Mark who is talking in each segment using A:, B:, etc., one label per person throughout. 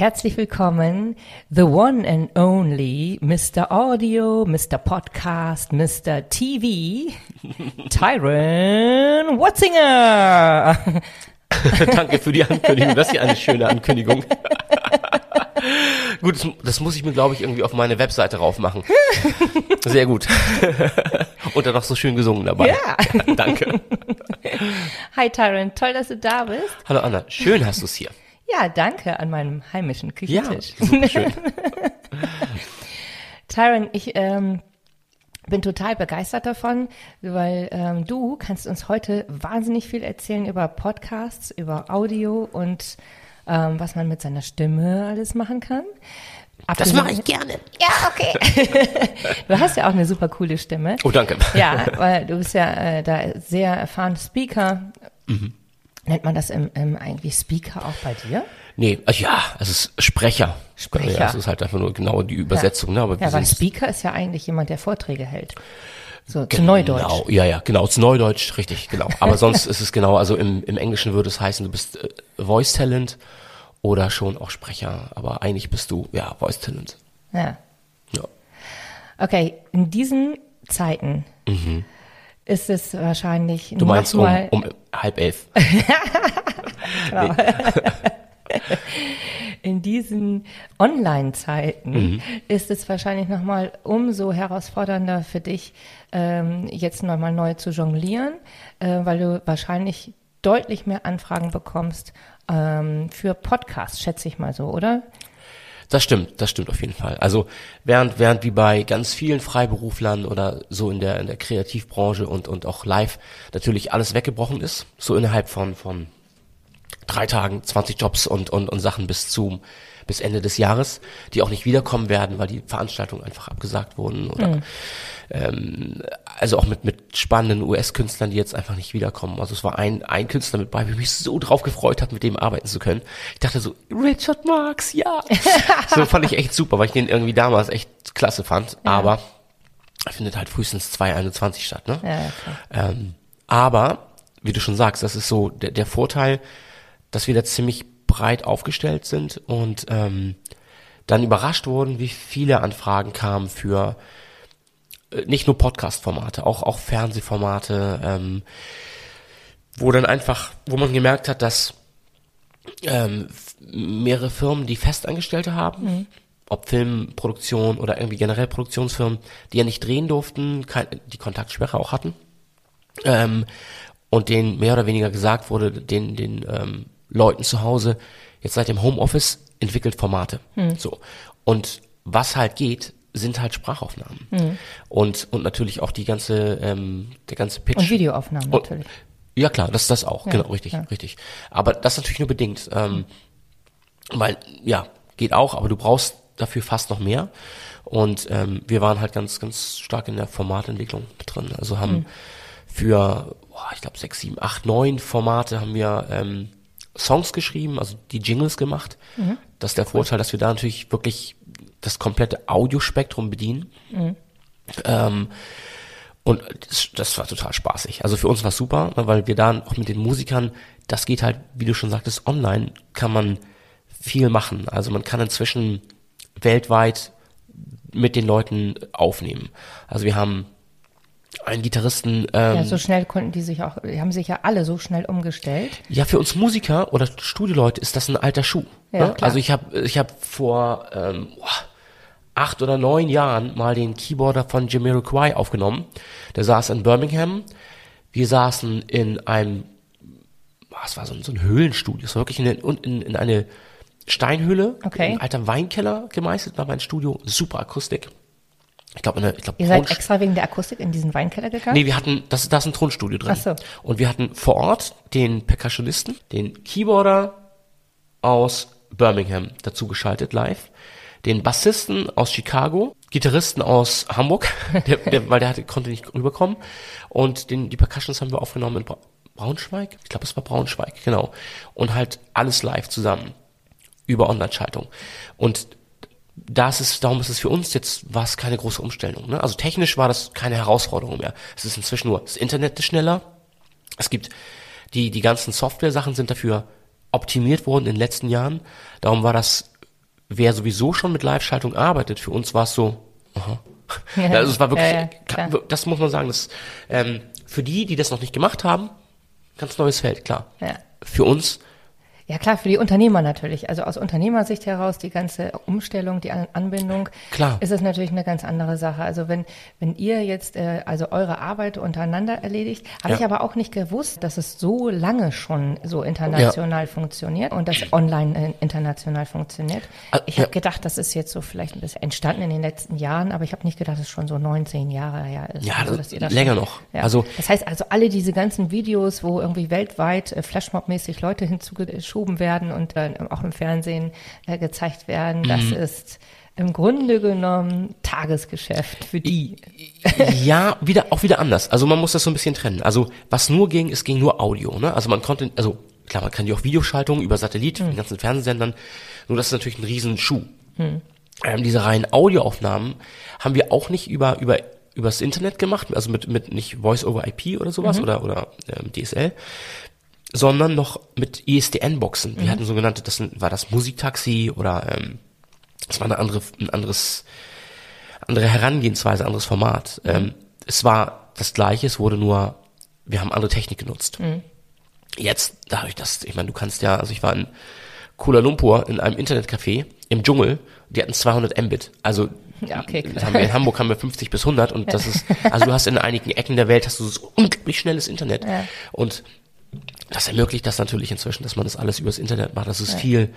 A: Herzlich willkommen, the one and only Mr. Audio, Mr. Podcast, Mr. TV, Tyron Watzinger.
B: Danke für die Ankündigung. Das ist ja eine schöne Ankündigung. gut, das, das, muss ich mir, glaube ich, irgendwie auf meine Webseite raufmachen. Sehr gut. Und dann noch so schön gesungen dabei.
A: Ja.
B: Danke.
A: Hi Tyron, toll, dass du da bist.
B: Hallo Anna, schön hast du es hier.
A: Ja, danke an meinem heimischen Küchentisch.
B: Ja, schön.
A: Tyron, ich ähm, bin total begeistert davon, weil ähm, du kannst uns heute wahnsinnig viel erzählen über Podcasts, über Audio und ähm, was man mit seiner Stimme alles machen kann.
B: Das mache ich gerne.
A: Ja, okay. du hast ja auch eine super coole Stimme.
B: Oh, danke.
A: Ja, weil du bist ja äh, da sehr erfahrener Speaker. Mhm. Nennt man das im, im eigentlich Speaker auch bei dir?
B: Nee, ja, es ist Sprecher.
A: Sprecher.
B: Ja, es ist halt einfach nur genau die Übersetzung.
A: Ja.
B: Ne? Aber
A: ja, weil Speaker ist ja eigentlich jemand, der Vorträge hält. So,
B: genau,
A: zu Neudeutsch.
B: Ja, ja, genau, zu Neudeutsch, richtig, genau. Aber sonst ist es genau, also im, im Englischen würde es heißen, du bist äh, Voice Talent oder schon auch Sprecher. Aber eigentlich bist du, ja, Voice Talent.
A: Ja.
B: Ja.
A: Okay, in diesen Zeiten mhm. Ist es wahrscheinlich
B: Du meinst um, um halb elf.
A: genau. In diesen Online-Zeiten
B: Mhm.
A: ist es wahrscheinlich nochmal umso herausfordernder für dich, ähm, jetzt nochmal neu zu jonglieren, äh, weil du wahrscheinlich deutlich mehr Anfragen bekommst ähm, für Podcasts, schätze ich mal so, oder?
B: Das stimmt, das stimmt auf jeden Fall. Also während während wie bei ganz vielen Freiberuflern oder so in der in der Kreativbranche und und auch live natürlich alles weggebrochen ist, so innerhalb von von drei Tagen 20 Jobs und und und Sachen bis zum bis Ende des Jahres, die auch nicht wiederkommen werden, weil die Veranstaltungen einfach abgesagt wurden oder
A: Mhm.
B: ähm, also auch mit mit spannenden US-Künstlern, die jetzt einfach nicht wiederkommen. Also es war ein ein Künstler mit bei, ich mich so drauf gefreut hat, mit dem arbeiten zu können. Ich dachte so Richard Marx, ja. so fand ich echt super, weil ich den irgendwie damals echt klasse fand. Aber er findet halt frühestens 2021 statt, ne?
A: Ja, klar.
B: Ähm, aber, wie du schon sagst, das ist so der, der Vorteil, dass wir da ziemlich breit aufgestellt sind und ähm, dann überrascht wurden, wie viele Anfragen kamen für äh, nicht nur Podcast-Formate, auch auch Fernsehformate, ähm, wo dann einfach, wo man gemerkt hat, dass ähm, mehrere Firmen, die Festangestellte haben, ob Filmproduktion oder irgendwie generell Produktionsfirmen, die ja nicht drehen durften, kein, die Kontaktsperre auch hatten, ähm, und denen mehr oder weniger gesagt wurde, den, den ähm, Leuten zu Hause, jetzt seit dem Homeoffice entwickelt Formate. So. Und was halt geht, sind halt Sprachaufnahmen. Und, und natürlich auch die ganze, ähm, der ganze Pitch.
A: Und Videoaufnahmen
B: Und-
A: natürlich.
B: Ja klar, das das auch,
A: Ja,
B: genau, richtig,
A: ja.
B: richtig. Aber das natürlich nur bedingt, ähm, weil ja geht auch, aber du brauchst dafür fast noch mehr. Und ähm, wir waren halt ganz, ganz stark in der Formatentwicklung drin. Also haben
A: Hm.
B: für, boah, ich glaube sechs, sieben, acht, neun Formate haben wir ähm, Songs geschrieben, also die Jingles gemacht.
A: Mhm.
B: Das ist der Vorteil, dass wir da natürlich wirklich das komplette Audiospektrum bedienen.
A: Mhm.
B: Ähm, und das, das war total spaßig. Also für uns war super, ne, weil wir da auch mit den Musikern, das geht halt, wie du schon sagtest, online kann man viel machen. Also man kann inzwischen weltweit mit den Leuten aufnehmen. Also wir haben einen Gitarristen, ähm,
A: Ja, so schnell konnten die sich auch, die haben sich ja alle so schnell umgestellt.
B: ja, für uns Musiker oder Studioleute ist das ein alter Schuh.
A: Ja,
B: ne? Also ich habe ich hab vor ähm, acht oder neun Jahren mal den Keyboarder von Jamiroquai aufgenommen. Der saß in Birmingham. Wir saßen in einem, was war so ein, so ein Höhlenstudio. Es war wirklich in, in, in, in eine Steinhöhle,
A: Okay.
B: ein alter Weinkeller gemeißelt, war mein Studio, super Akustik. Ich glaube, ich glaube,
A: Ihr seid extra wegen der Akustik in diesen Weinkeller gegangen?
B: Nee, wir hatten, das, da ist ein Tonstudio drin.
A: Ach so.
B: Und wir hatten vor Ort den Percussionisten, den Keyboarder aus Birmingham dazu geschaltet live, den Bassisten aus Chicago, Gitarristen aus Hamburg, der, der, weil der hatte, konnte nicht rüberkommen und den, die Percussions haben wir aufgenommen in Bra Braunschweig, ich glaube es war Braunschweig, genau und halt alles live zusammen über Online-Schaltung und das ist, darum ist es für uns jetzt, war es keine große Umstellung. Ne? Also technisch war das keine Herausforderung mehr. Es ist inzwischen nur, das Internet ist schneller. Es gibt, die, die ganzen Software-Sachen sind dafür optimiert worden in den letzten Jahren. Darum war das, wer sowieso schon mit Live-Schaltung arbeitet, für uns war es so, aha.
A: Ja,
B: also es war wirklich,
A: ja, ja,
B: das muss man sagen, das, ähm, für die, die das noch nicht gemacht haben, ganz neues Feld, klar. Für uns
A: Ja klar, für die Unternehmer natürlich. Also aus Unternehmersicht heraus, die ganze Umstellung, die An Anbindung,
B: Klar.
A: ist es natürlich eine ganz andere Sache. Also wenn, wenn ihr jetzt äh, also eure Arbeit untereinander erledigt, habe
B: Ja.
A: ich aber auch nicht gewusst, dass es so lange schon so international funktioniert und das online äh, international funktioniert.
B: Ah,
A: Ich
B: ja.
A: habe gedacht, das ist jetzt so vielleicht ein bisschen entstanden in den letzten Jahren, aber ich habe nicht gedacht, dass es schon so 19 Jahre her ist.
B: Ja,
A: Also,
B: das-
A: dass ihr das
B: länger
A: schon-
B: noch.
A: Ja.
B: Also-
A: das heißt also alle diese ganzen Videos, wo irgendwie weltweit äh, Flashmob-mäßig Leute hinzugeschoben werden und dann auch im Fernsehen äh, gezeigt werden, das
B: Mhm.
A: ist im Grunde genommen Tagesgeschäft für die.
B: ja, wieder, auch wieder anders. Also man muss das so ein bisschen trennen. Also was nur ging, es ging nur Audio, ne? Also man konnte, also klar, man kann die auch Videoschaltung über Satellit,
A: Hm.
B: den ganzen Fernsehsendern, nur das ist natürlich ein riesen Schuh. Ähm, diese reinen Audioaufnahmen haben wir auch nicht über, über, übers Internet gemacht, also mit, mit nicht Voice over IP oder sowas
A: Mhm.
B: oder, oder ähm, DSL, sondern noch mit ISDN-Boxen.
A: Mhm.
B: Wir hatten sogenannte, das war das Musiktaxi oder ähm, das war eine andere, ein anderes, andere Herangehensweise, anderes Format. Ähm, es war das gleiche, es wurde nur, wir haben andere Technik genutzt. Jetzt, dadurch, dass, ich meine, du kannst ja, also ich war in Kuala Lumpur in einem Internetcafé im Dschungel, die hatten 200 Mbit. Also
A: Ja, okay,
B: haben wir in Hamburg haben wir 50 bis 100 und das ist, also du hast in einigen Ecken der Welt hast du so unglaublich schnelles Internet
A: Ja.
B: und das ermöglicht das natürlich inzwischen, dass man das alles übers Internet macht. Das ist viel,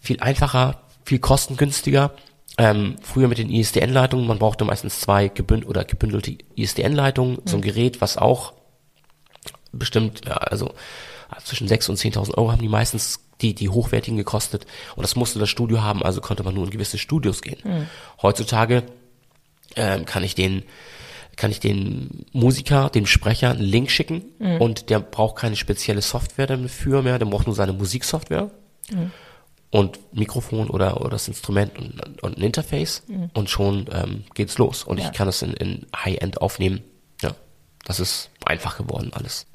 B: viel einfacher, viel kostengünstiger. Ähm, früher mit den ISDN-Leitungen, man brauchte meistens zwei gebünd oder gebündelte ISDN-Leitungen, so ein Gerät, was auch bestimmt, ja, also zwischen 6.000 und 10.000 Euro haben die meistens die, die hochwertigen gekostet. Und das musste das Studio haben, also konnte man nur in gewisse Studios gehen. Heutzutage ähm, kann ich den kann ich den Musiker, dem Sprecher einen Link schicken und der braucht keine spezielle Software dafür mehr, der braucht nur seine Musiksoftware und Mikrofon oder, oder das Instrument und, und ein Interface und schon ähm, geht's los und
A: Ja.
B: ich kann es in, in High-End aufnehmen. Ja, das ist einfach geworden alles.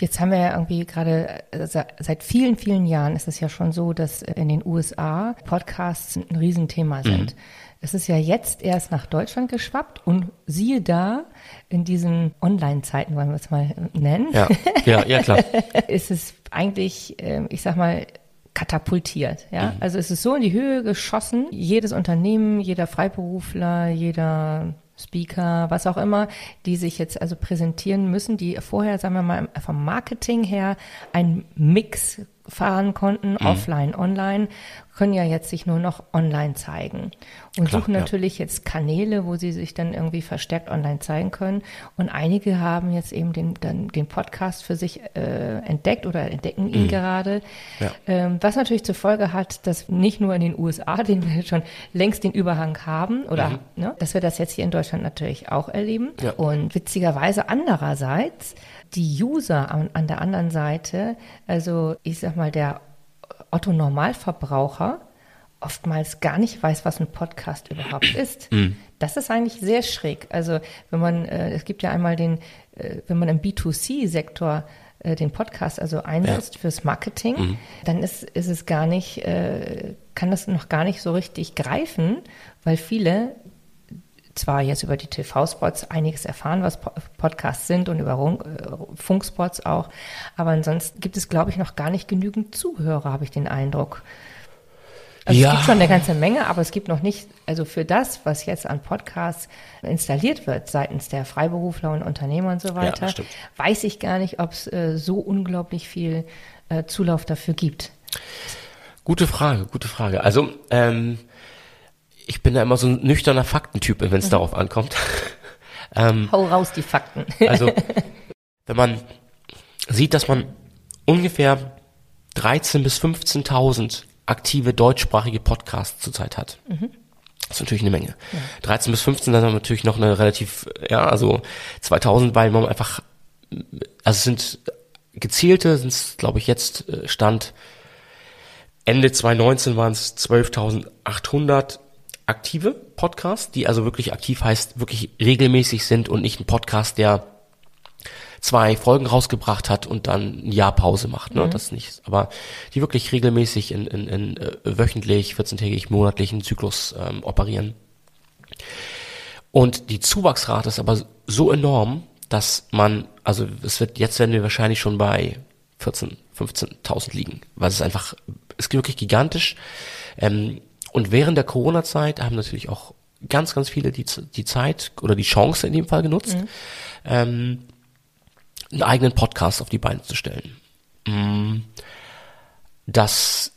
A: Jetzt haben wir ja irgendwie gerade, äh, se- seit vielen, vielen Jahren ist es ja schon so, dass in den USA Podcasts ein Riesenthema sind. Es ist ja jetzt erst nach Deutschland geschwappt und siehe da, in diesen Online-Zeiten, wollen wir es mal nennen,
B: Ja, ja, ja klar.
A: ist es eigentlich, ähm, ich sag mal, katapultiert. Ja? Also es ist so in die Höhe geschossen. Jedes Unternehmen, jeder Freiberufler, jeder Speaker, was auch immer, die sich jetzt also präsentieren müssen, die vorher, sagen wir mal, vom Marketing her einen Mix fahren konnten, offline, online, können ja jetzt sich nur noch online zeigen und
B: Klar,
A: suchen
B: ja.
A: natürlich jetzt Kanäle, wo sie sich dann irgendwie verstärkt online zeigen können. Und einige haben jetzt eben den, dann den Podcast für sich äh, entdeckt oder entdecken ihn gerade.
B: Ja.
A: Ähm, was natürlich zur Folge hat, dass nicht nur in den USA, den wir schon längst den Überhang haben, oder ne, dass wir das jetzt hier in Deutschland natürlich auch erleben.
B: Ja.
A: Und witzigerweise andererseits die User an, an der anderen Seite, also ich sag mal, der Otto Normalverbraucher oftmals gar nicht weiß, was ein Podcast überhaupt ist. Das ist eigentlich sehr schräg. Also wenn man, äh, es gibt ja einmal den, äh, wenn man im B2C-Sektor äh, den Podcast also einsetzt fürs Marketing, dann ist, ist es gar nicht, äh, kann das noch gar nicht so richtig greifen, weil viele zwar jetzt über die TV-Spots einiges erfahren, was Po- Podcasts sind und über äh, Funkspots auch, aber ansonsten gibt es, glaube ich, noch gar nicht genügend Zuhörer, habe ich den Eindruck. Also
B: Ja.
A: es gibt schon eine ganze Menge, aber es gibt noch nicht, also für das, was jetzt an Podcasts installiert wird seitens der Freiberufler und Unternehmer und so weiter,
B: stimmt.
A: weiß ich gar nicht, ob es äh, so unglaublich viel äh, Zulauf dafür gibt.
B: Gute Frage, gute Frage. Also, ähm, ich bin da immer so ein nüchterner Faktentyp, wenn es darauf ankommt. ähm,
A: Hau raus die Fakten.
B: also, wenn man sieht, dass man ungefähr 13.000 bis 15.000 aktive deutschsprachige Podcasts zurzeit hat. Das ist natürlich eine Menge. 13 bis 15, dann haben wir natürlich noch eine relativ, ja, also 2000, weil man einfach, also es sind gezielte, sind es, glaube ich, jetzt äh, Stand Ende 2019 waren es 12.800 aktive Podcasts, die also wirklich aktiv heißt, wirklich regelmäßig sind und nicht ein Podcast, der zwei Folgen rausgebracht hat und dann ein Jahr Pause macht, ne? Das nicht. Aber die wirklich regelmäßig in, in, in äh, wöchentlich, 14-tägig, monatlichen Zyklus ähm, operieren. Und die Zuwachsrate ist aber so enorm, dass man, also es wird, jetzt werden wir wahrscheinlich schon bei 14, 15.000 liegen, weil es ist einfach, es ist wirklich gigantisch. Ähm, und während der Corona-Zeit haben natürlich auch ganz, ganz viele die, die Zeit oder die Chance in dem Fall genutzt, ähm, einen eigenen Podcast auf die Beine zu stellen. Mm, Das,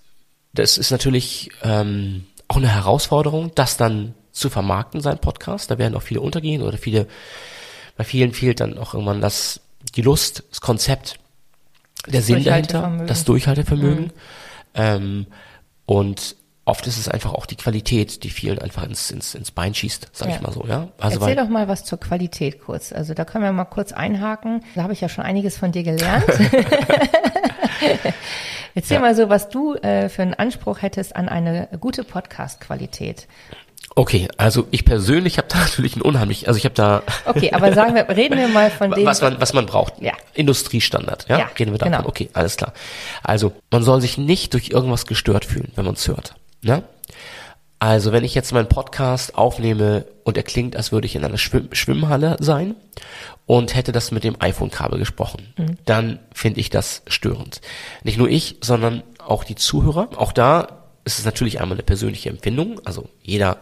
B: das ist natürlich ähm, auch eine Herausforderung, das dann zu vermarkten, sein Podcast. Da werden auch viele untergehen oder viele, bei vielen fehlt dann auch irgendwann das, die Lust, das Konzept, der Sinn dahinter, das Durchhaltevermögen. Ähm, und oft ist es einfach auch die Qualität, die vielen einfach ins, ins, ins Bein schießt, sag
A: Ja.
B: ich mal so, ja. Also
A: Erzähl doch mal was zur Qualität kurz. Also da können wir mal kurz einhaken. Da habe ich ja schon einiges von dir gelernt. Erzähl
B: Ja.
A: mal so, was du äh, für einen Anspruch hättest an eine gute Podcast-Qualität.
B: okay, also ich persönlich habe da natürlich ein unheimlich, also ich habe da
A: Okay, aber sagen wir, reden wir mal von dem.
B: was man was man braucht.
A: Ja.
B: Industriestandard, ja?
A: Ja,
B: Gehen wir davon.
A: genau.
B: Okay, alles klar. Also, man soll sich nicht durch irgendwas gestört fühlen, wenn man es hört, ne? Also, wenn ich jetzt meinen Podcast aufnehme und er klingt, als würde ich in einer Schwimm Schwimmhalle sein und hätte das mit dem iPhone-Kabel gesprochen,
A: Mhm.
B: dann finde ich das störend. Nicht nur ich, sondern auch die Zuhörer. Auch da ist es natürlich einmal eine persönliche Empfindung. Also jeder,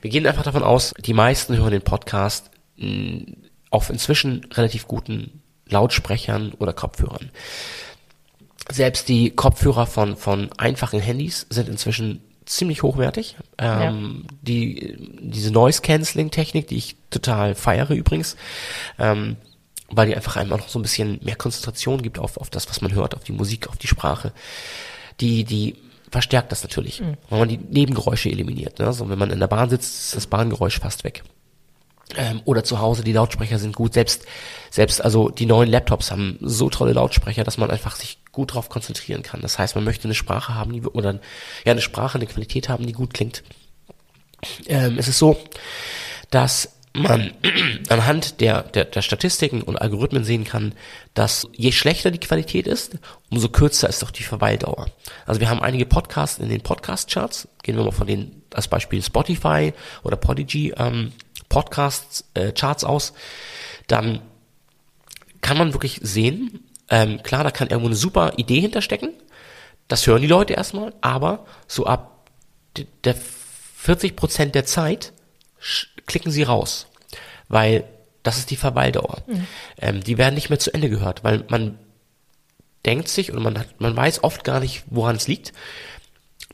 B: wir gehen einfach davon aus, die meisten hören den Podcast mh, auf inzwischen relativ guten Lautsprechern oder Kopfhörern. Selbst die Kopfhörer von, von einfachen Handys sind inzwischen ziemlich hochwertig. Ähm, die, diese Noise-Canceling-Technik, die ich total feiere übrigens, ähm, weil die einfach einem auch noch so ein bisschen mehr Konzentration gibt auf, auf das, was man hört, auf die Musik, auf die Sprache. Die, die verstärkt das natürlich, weil man die Nebengeräusche eliminiert. Ne? So, wenn man in der Bahn sitzt, ist das Bahngeräusch fast weg ähm, oder zu Hause, die Lautsprecher sind gut. Selbst, selbst also die neuen Laptops haben so tolle Lautsprecher, dass man einfach sich gut drauf konzentrieren kann. Das heißt, man möchte eine Sprache haben, die, oder ja, eine Sprache, eine Qualität haben, die gut klingt. Ähm, es ist so, dass man anhand der, der, der Statistiken und Algorithmen sehen kann, dass je schlechter die Qualität ist, umso kürzer ist auch die Verweildauer. Also wir haben einige Podcasts in den Podcast-Charts, gehen wir mal von den als Beispiel Spotify oder Podigy ähm, Podcasts äh, Charts aus, dann kann man wirklich sehen, ähm, klar, da kann irgendwo eine super Idee hinterstecken, das hören die Leute erstmal, aber so ab der 40 Prozent der Zeit klicken sie raus, weil das ist die Verweildauer. Ähm, die werden nicht mehr zu Ende gehört, weil man denkt sich und man hat, man weiß oft gar nicht, woran es liegt.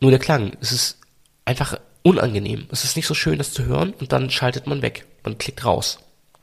B: Nur der Klang, es ist einfach unangenehm. Es ist nicht so schön, das zu hören und dann schaltet man weg. Man klickt raus.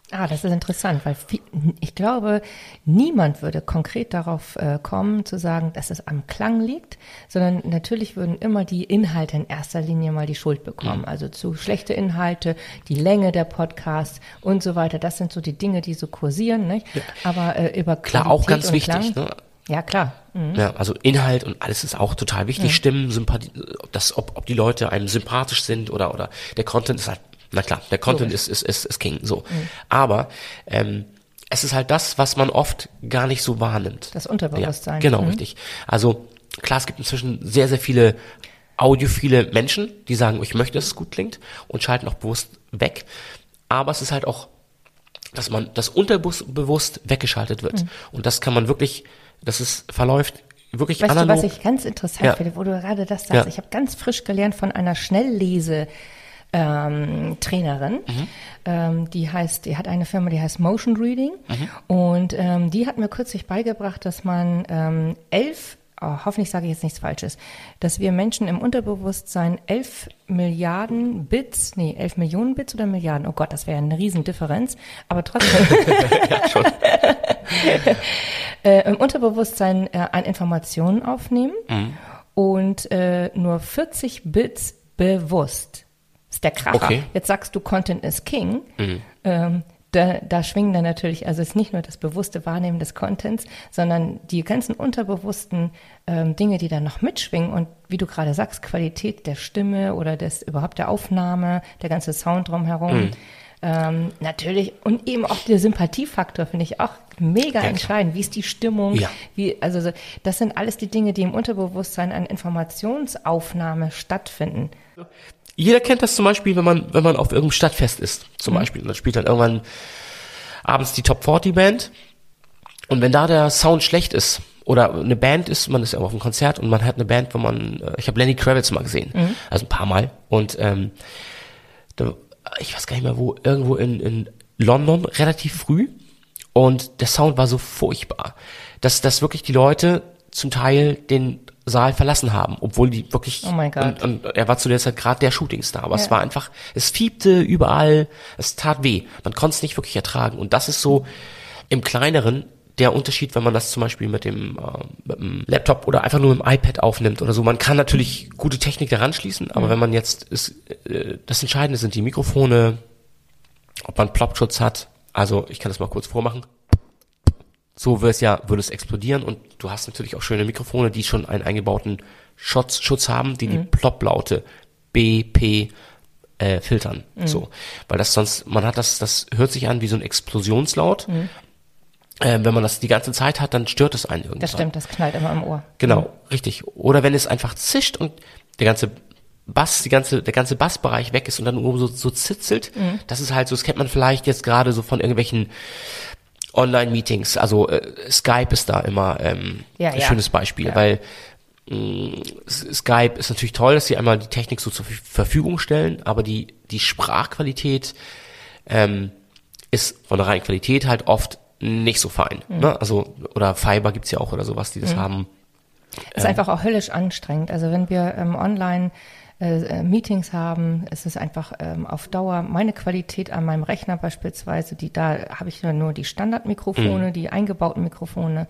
A: Ah, das ist interessant, weil viel, ich glaube, niemand würde konkret darauf äh, kommen, zu sagen, dass es am Klang liegt, sondern natürlich würden immer die Inhalte in erster Linie mal die Schuld bekommen.
B: Mhm.
A: Also zu schlechte Inhalte, die Länge der Podcasts und so weiter. Das sind so die Dinge, die so kursieren, nicht? Aber äh, über
B: Klar, auch
A: Qualität
B: ganz
A: und
B: wichtig.
A: Klang,
B: Ne?
A: Ja, klar. Mhm.
B: Ja, also Inhalt und alles ist auch total wichtig. Stimmen, Sympathie, ob das, ob, ob die Leute einem sympathisch sind oder oder der Content ist halt, na klar, der Content ist, ist ist ist King. So, aber ähm, es ist halt das, was man oft gar nicht so wahrnimmt.
A: Das Unterbewusstsein.
B: Ja, genau,
A: Mhm.
B: richtig. Also klar, es gibt inzwischen sehr, sehr viele audiophile Menschen, die sagen, ich möchte, dass es gut klingt und schalten auch bewusst weg. Aber es ist halt auch, dass man das unterbewusst weggeschaltet wird.
A: Mhm.
B: Und das kann man wirklich, das ist, verläuft wirklich
A: Weißt
B: analog.
A: du, was ich ganz interessant
B: Ja.
A: finde, wo du gerade das sagst?
B: Ja.
A: Ich habe ganz frisch gelernt von einer Schnelllese. Ähm, Trainerin,
B: Mhm.
A: ähm, die heißt, die hat eine Firma, die heißt Motion Reading
B: Mhm.
A: und ähm, die hat mir kürzlich beigebracht, dass man ähm, elf, hoffentlich sage ich jetzt nichts Falsches, dass wir Menschen im Unterbewusstsein elf Milliarden Bits, nee, elf Millionen Bits oder Milliarden, oh Gott, das wäre eine Riesendifferenz, aber trotzdem
B: ja, schon.
A: äh, im Unterbewusstsein äh, an Informationen aufnehmen. und äh, nur 40 Bits bewusst. Das ist der Kracher.
B: Okay.
A: Jetzt sagst du, Content is King. Ähm, da, da schwingen dann natürlich, also es ist nicht nur das bewusste Wahrnehmen des Contents, sondern die ganzen unterbewussten ähm, Dinge, die da noch mitschwingen und wie du gerade sagst, Qualität der Stimme oder des überhaupt der Aufnahme, der ganze Sound drumherum. Ähm, natürlich, und eben auch der Sympathiefaktor finde ich auch mega
B: klar.
A: entscheidend. Wie ist die Stimmung?
B: Ja.
A: Wie, also so, das sind alles die Dinge, die im Unterbewusstsein an Informationsaufnahme stattfinden.
B: Jeder kennt das zum Beispiel, wenn man, wenn man auf irgendeinem Stadtfest ist, zum Beispiel. Und dann spielt dann irgendwann abends die Top 40 Band. Und wenn da der Sound schlecht ist, oder eine Band ist, man ist ja auf einem Konzert und man hat eine Band, wo man, äh, ich habe Lenny Kravitz mal gesehen, also ein paar Mal. Und ähm, da, ich weiß gar nicht mehr wo, irgendwo in, in London, relativ früh. Und der Sound war so furchtbar, dass, dass wirklich die Leute zum Teil den Saal verlassen haben, obwohl die wirklich
A: Oh mein Gott.
B: Und, und er war zu der Zeit gerade der Shootingstar, aber es
A: Ja.
B: war einfach, es fiebte überall, es tat weh, man konnte es nicht wirklich ertragen und das ist so im kleineren der Unterschied, wenn man das zum Beispiel mit dem, äh, mit dem Laptop oder einfach nur mit dem iPad aufnimmt oder so. Man kann natürlich gute Technik daran schließen, aber wenn man jetzt ist, äh, das Entscheidende sind die Mikrofone, ob man Plopschutz hat. Also ich kann das mal kurz vormachen. So würde es ja, würde es explodieren und du hast natürlich auch schöne Mikrofone, die schon einen eingebauten Schutz, Schutz haben, die die Plop-Laute BP äh, filtern. So, weil das sonst, man hat das, das hört sich an wie so ein Explosionslaut. Äh, wenn man das die ganze Zeit hat, dann stört es einen irgendwann.
A: Das stimmt, das knallt immer im Ohr.
B: Genau, richtig. Oder wenn es einfach zischt und der ganze Bass, die ganze, der ganze Bassbereich weg ist und dann oben so, so zitzelt,
A: Mhm.
B: das ist halt so, das kennt man vielleicht jetzt gerade so von irgendwelchen Online-Meetings. Also äh, Skype ist da immer ähm,
A: Ja,
B: ein
A: ja.
B: schönes Beispiel, weil mh, S- Skype ist natürlich toll, dass sie einmal die Technik so zur Verf- Verfügung stellen, aber die, die Sprachqualität ähm, ist von der reinen Qualität halt oft nicht so fein.
A: Mhm.
B: Ne? Also, oder Fiber gibt's ja auch oder sowas, die das haben.
A: ist einfach auch höllisch anstrengend. Also wenn wir ähm, online äh, äh, Meetings haben, ist es einfach ähm, auf Dauer meine Qualität an meinem Rechner beispielsweise, die da habe ich ja nur die
B: Mhm.
A: Standardmikrofone, die eingebauten Mikrofone.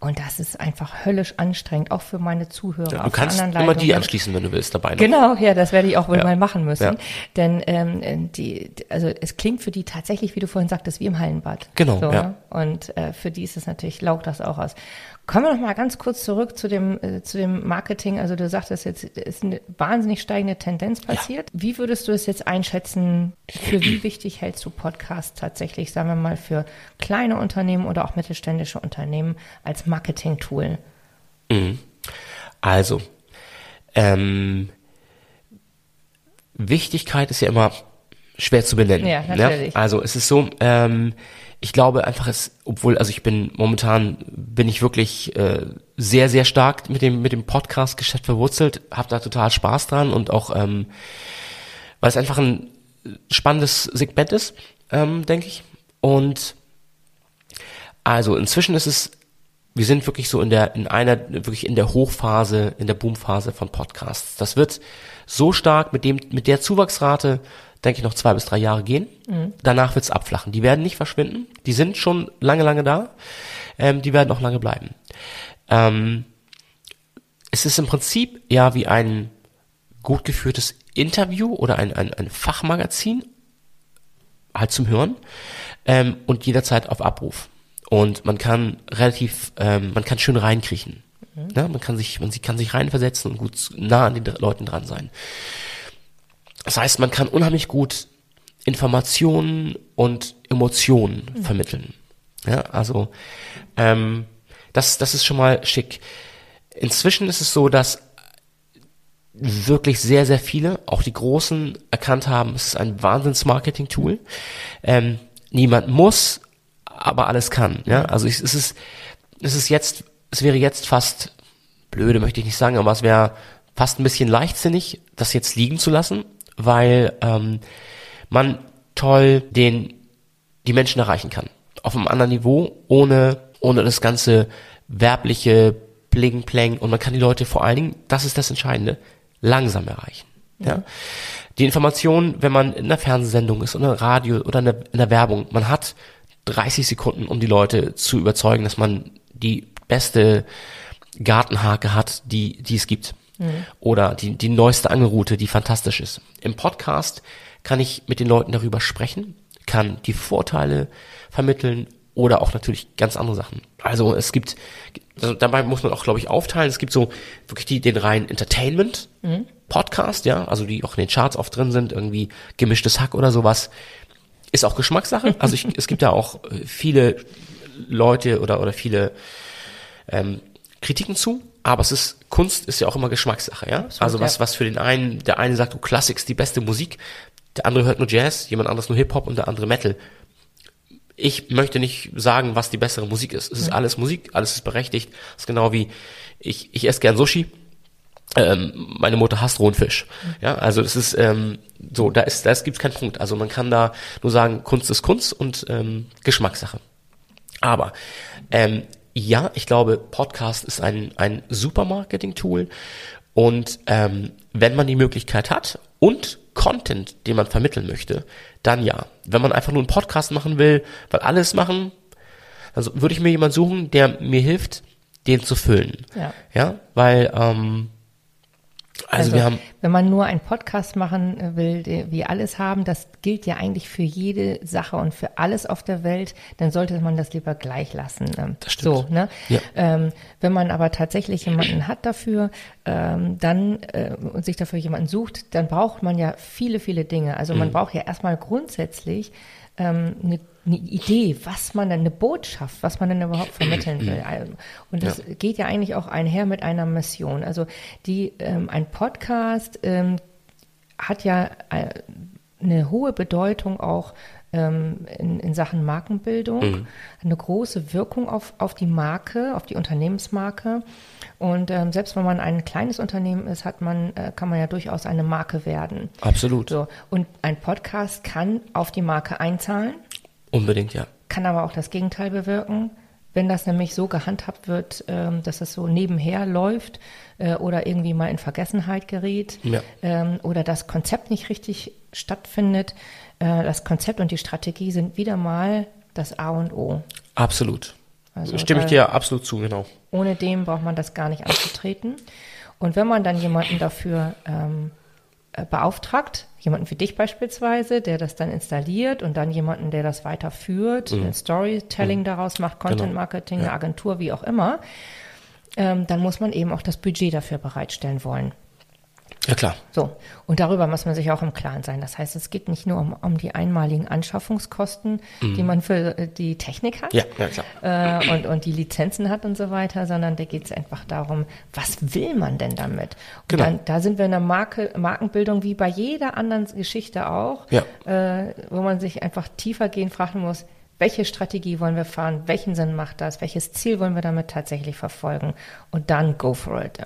A: Und das ist einfach höllisch anstrengend, auch für meine Zuhörer.
B: Du
A: auf der
B: kannst
A: anderen
B: immer die anschließen, wenn du willst, dabei noch.
A: Genau, ja, das werde ich auch wohl
B: Ja.
A: mal machen müssen.
B: Ja.
A: Denn ähm, die, also es klingt für die tatsächlich, wie du vorhin sagtest, wie im Hallenbad.
B: Genau,
A: So,
B: ja.
A: ne? Und äh, für die ist es natürlich, laugt das auch aus. Kommen wir noch mal ganz kurz zurück zu dem, äh, zu dem Marketing. Also du sagtest jetzt, es ist eine wahnsinnig steigende Tendenz passiert. Wie würdest du es jetzt einschätzen? Für wie wichtig hältst du Podcasts tatsächlich, sagen wir mal, für kleine Unternehmen oder auch mittelständische Unternehmen als Marketing-Tool?
B: Also, ähm, Wichtigkeit ist ja immer schwer zu benennen.
A: Ja, natürlich.
B: Also es ist so, ähm, ich glaube einfach, es, obwohl, also ich bin momentan bin ich wirklich äh, sehr, sehr stark mit dem mit dem Podcast-Geschäft verwurzelt, habe da total Spaß dran und auch, ähm, weil es einfach ein spannendes Segment ist, ähm, denke ich. Und also inzwischen ist es, wir sind wirklich so in der, in einer, wirklich in der Hochphase, in der Boomphase von Podcasts. Das wird so stark mit dem, mit der Zuwachsrate, denke ich, noch zwei bis drei Jahre gehen. Danach wird's abflachen. Die werden nicht verschwinden. Die sind schon lange, lange da. Ähm, die werden auch lange bleiben. Ähm, es ist im Prinzip ja wie ein gut geführtes Interview oder ein, ein, ein Fachmagazin, halt zum Hören ähm, und jederzeit auf Abruf. Und man kann relativ, ähm, man kann schön reinkriechen. Ja, man kann sich, man kann sich reinversetzen und gut nah an den Leuten dran sein. Das heißt, man kann unheimlich gut Informationen und Emotionen vermitteln. Ja, also ähm, das, das ist schon mal schick. Inzwischen ist es so, dass wirklich sehr, sehr viele, auch die Großen, erkannt haben, es ist ein Wahnsinns-Marketing-Tool. Ähm, niemand muss, aber alles kann. Ja? Also es ist, es ist jetzt, es wäre jetzt fast blöde, möchte ich nicht sagen, aber es wäre fast ein bisschen leichtsinnig, das jetzt liegen zu lassen, weil ähm, man toll den die Menschen erreichen kann. Auf einem anderen Niveau, ohne, ohne das ganze werbliche Bling Plang und man kann die Leute vor allen Dingen, das ist das Entscheidende, langsam erreichen. Ja. Die Information, wenn man in einer Fernsehsendung ist oder Radio oder in der, in der Werbung, man hat 30 Sekunden, um die Leute zu überzeugen, dass man die beste Gartenhake hat, die, die es gibt. Oder die, die neueste Angelroute, die fantastisch ist. Im Podcast kann ich mit den Leuten darüber sprechen, kann die Vorteile vermitteln oder auch natürlich ganz andere Sachen. Also es gibt, also dabei muss man auch, glaube ich, aufteilen. Es gibt so wirklich die, den reinen Entertainment Podcast, ja, also die auch in den Charts oft drin sind, irgendwie gemischtes Hack oder sowas. Ist auch Geschmackssache. Also ich, es gibt ja auch äh, viele Leute oder, oder viele ähm, Kritiken zu, aber es ist, Kunst ist ja auch immer Geschmackssache, ja. also was,
A: ja.
B: was für den einen, der eine sagt, oh, Klassik ist die beste Musik, der andere hört nur Jazz, jemand anderes nur Hip-Hop und der andere Metal. Ich möchte nicht sagen, was die bessere Musik ist. Es ist alles Musik, alles ist berechtigt. Es ist genau wie, ich, ich esse gern Sushi, ähm, meine Mutter hasst rohen Fisch. Ja, also es ist ähm, so, da ist, da gibt's keinen Punkt. Also man kann da nur sagen, Kunst ist Kunst und ähm, Geschmackssache. Aber ähm, ja, ich glaube, Podcast ist ein, ein super Marketing-Tool. Und ähm, wenn man die Möglichkeit hat und Content, den man vermitteln möchte, dann ja. Wenn man einfach nur einen Podcast machen will, weil alles machen, also würde ich mir jemanden suchen, der mir hilft, den zu füllen.
A: Ja.
B: Ja, weil ähm, also, wir haben
A: wenn man nur einen Podcast machen äh, will, wie alles haben, das gilt ja eigentlich für jede Sache und für alles auf der Welt, dann sollte man das lieber gleich lassen. ähm,
B: Das stimmt.
A: So, ne?
B: Ja.
A: Ähm, wenn man aber tatsächlich jemanden hat dafür, ähm, dann äh, und sich dafür jemanden sucht, dann braucht man ja viele, viele Dinge. Also
B: Mhm.
A: man braucht ja erstmal grundsätzlich ähm, eine, eine Idee, was man dann, eine Botschaft, was man denn überhaupt vermitteln will. Also, Und das geht ja eigentlich auch einher mit einer Mission. Also die ähm, ein Podcast ähm, hat ja äh, eine hohe Bedeutung auch ähm, in, in Sachen Markenbildung, eine große Wirkung auf, auf die Marke, auf die Unternehmensmarke. Und ähm, selbst wenn man ein kleines Unternehmen ist, hat man, äh, kann man ja durchaus eine Marke werden.
B: absolut
A: So, und ein Podcast kann auf die Marke einzahlen,
B: unbedingt ja.
A: kann aber auch das Gegenteil bewirken. Wenn das nämlich so gehandhabt wird, ähm, dass es so nebenher läuft äh, oder irgendwie mal in Vergessenheit gerät
B: Ja.
A: ähm, oder das Konzept nicht richtig stattfindet, äh, das Konzept und die Strategie sind wieder mal das A und O.
B: Absolut.
A: Also
B: Stimme ich dir absolut zu, genau.
A: Ohne dem braucht man das gar nicht anzutreten. Und wenn man dann jemanden dafür ähm, äh, beauftragt, jemanden wie dich beispielsweise, der das dann installiert und dann jemanden, der das weiterführt, ein Storytelling daraus macht, Content Marketing, eine Agentur, wie auch immer, ähm, dann muss man eben auch das Budget dafür bereitstellen wollen.
B: Ja klar.
A: So, und darüber muss man sich auch im Klaren sein. Das heißt, es geht nicht nur um, um die einmaligen Anschaffungskosten, die man für äh, die Technik hat
B: Ja, ja klar.
A: äh, und, und die Lizenzen hat und so weiter, sondern da geht es einfach darum, was will man denn damit? Und
B: Genau.
A: dann, da sind wir in der Marke, Markenbildung wie bei jeder anderen Geschichte auch,
B: Ja.
A: äh, wo man sich einfach tiefergehend fragen muss, welche Strategie wollen wir fahren, welchen Sinn macht das, welches Ziel wollen wir damit tatsächlich verfolgen und dann go for it.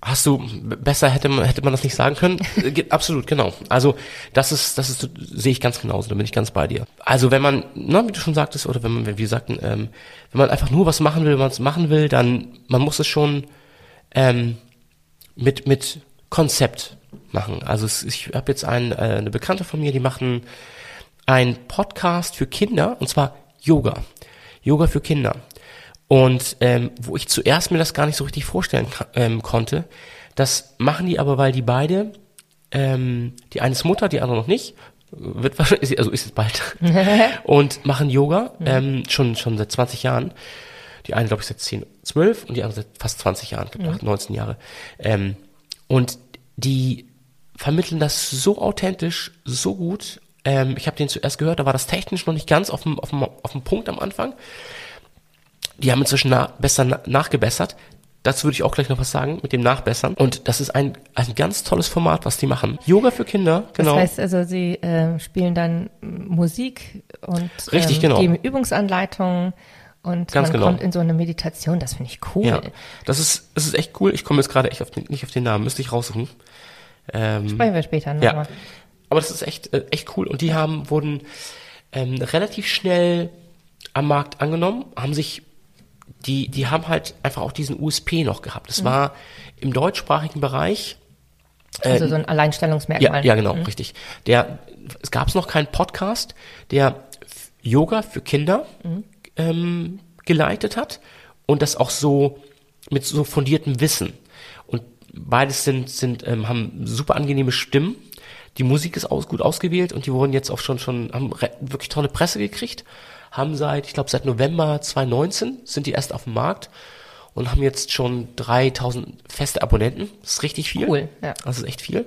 B: Hast du besser hätte man hätte man das nicht sagen können? Absolut, genau. Also das ist das ist sehe ich ganz genauso. Da bin ich ganz bei dir. Also wenn man, na, wie du schon sagtest, oder wenn man, wie wir sagten, ähm, wenn man einfach nur was machen will, wenn man es machen will, dann man muss es schon ähm, mit mit Konzept machen. Also es, ich habe jetzt ein, äh, eine Bekannte von mir, die machen ein Podcast für Kinder und zwar Yoga. Yoga für Kinder. Und ähm, wo ich zuerst mir das gar nicht so richtig vorstellen ähm, konnte, das machen die aber, weil die beide, ähm, die eine ist Mutter, die andere noch nicht, wird wahrscheinlich, also ist es bald, und machen Yoga ähm, schon schon seit 20 Jahren. Die eine, glaube ich, seit 10, 12 und die andere seit fast 20 Jahren, ich glaub, 19 Jahre. Ähm, und die vermitteln das so authentisch, so gut. Ähm, ich habe den zuerst gehört, da war das technisch noch nicht ganz auf dem, auf dem, auf dem Punkt am Anfang. Die haben inzwischen na, besser na, nachgebessert. Dazu würde ich auch gleich noch was sagen mit dem Nachbessern. Und das ist ein, ein ganz tolles Format, was die machen. Yoga für Kinder, genau.
A: Das heißt also, sie äh, spielen dann Musik und
B: Richtig,
A: ähm,
B: genau.
A: geben Übungsanleitungen und
B: Ganz
A: man
B: genau.
A: kommt in so eine Meditation. Das finde ich cool.
B: ja, das ist, das ist echt cool. Ich komme jetzt gerade echt auf den, nicht auf den Namen, müsste ich raussuchen. Ähm,
A: Sprechen wir später
B: Ja.
A: nochmal.
B: Aber das ist echt, äh, echt cool. Und die haben, wurden ähm, relativ schnell am Markt angenommen, haben sich, die, die haben halt einfach auch diesen USP noch gehabt. Das war im deutschsprachigen Bereich.
A: Also
B: äh,
A: so ein
B: ja,
A: Alleinstellungsmerkmal.
B: ja, genau, richtig. Der, es gab noch keinen Podcast, der Yoga für Kinder ähm, geleitet hat und das auch so mit so fundiertem Wissen. Und beides sind, sind ähm, haben super angenehme Stimmen. Die Musik ist aus, gut ausgewählt und die wurden jetzt auch schon, schon haben wirklich tolle Presse gekriegt. Haben seit, ich glaube, seit November 2019 sind die erst auf dem Markt und haben jetzt schon 3000 feste Abonnenten. Das ist richtig viel.
A: Cool, ja.
B: Das ist echt viel.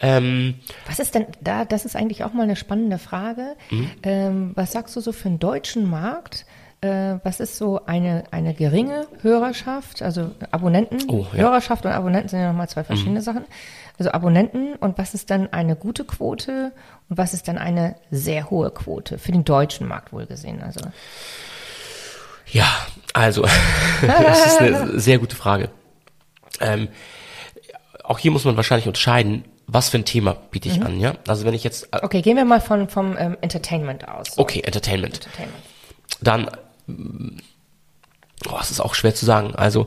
B: Ähm,
A: Was ist denn da, das ist eigentlich auch mal eine spannende Frage.
B: Mhm.
A: Ähm, was sagst du so für den deutschen Markt? Äh, was ist so eine, eine geringe Hörerschaft, also Abonnenten?
B: Oh, ja. Mhm.
A: Hörerschaft und Abonnenten sind ja nochmal zwei verschiedene Sachen. Also Abonnenten und was ist dann eine gute Quote und was ist dann eine sehr hohe Quote für den deutschen Markt wohlgesehen? Also
B: Ja, also, das ist eine sehr gute Frage. Ähm, auch hier muss man wahrscheinlich unterscheiden, was für ein Thema biete ich an, ja? Also wenn ich jetzt, äh,
A: okay, gehen wir mal von vom ähm, Entertainment aus.
B: okay, Entertainment,
A: Entertainment.
B: dann, oh, es ist auch schwer zu sagen, also,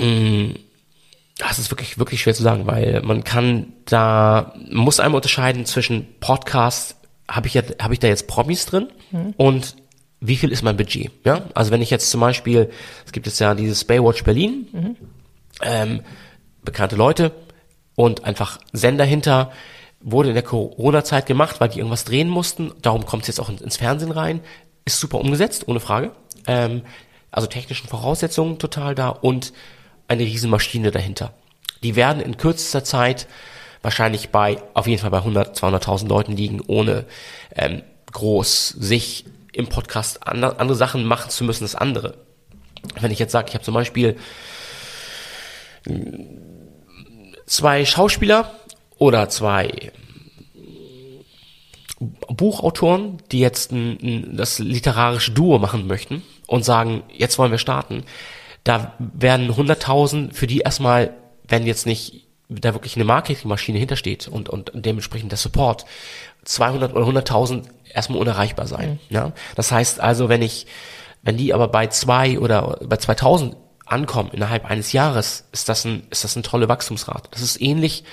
B: mh, das ist wirklich, wirklich schwer zu sagen, weil man kann da, man muss einmal unterscheiden zwischen Podcast, habe ich, ja, habe ich da jetzt Promis drin und wie viel ist mein Budget? Ja, also wenn ich jetzt zum Beispiel, es gibt jetzt ja dieses Baywatch Berlin, ähm, bekannte Leute und einfach Sender hinter, wurde in der Corona-Zeit gemacht, weil die irgendwas drehen mussten. Darum kommt es jetzt auch ins, Fernsehen rein. Ist super umgesetzt, ohne Frage. Ähm, also technischen Voraussetzungen total da und eine Riesenmaschine dahinter. Die werden in kürzester Zeit wahrscheinlich bei, auf jeden Fall bei 100, 200.000 Leuten liegen, ohne ähm, groß sich im Podcast andere, Sachen machen zu müssen, das andere. Wenn ich jetzt sage, ich habe zum Beispiel zwei Schauspieler oder zwei Buchautoren, die jetzt ein, ein, das literarische Duo machen möchten und sagen, jetzt wollen wir starten, da werden 100.000 für die erstmal, wenn jetzt nicht da wirklich eine Marketingmaschine hintersteht und, und dementsprechend der Support, 200 oder 100.000 erstmal unerreichbar sein. Ja? Das heißt also, wenn ich, wenn die aber bei zwei oder bei 2000 ankommen innerhalb eines Jahres, ist das ein, ist das eine tolle Wachstumsrate. Das ist ähnlich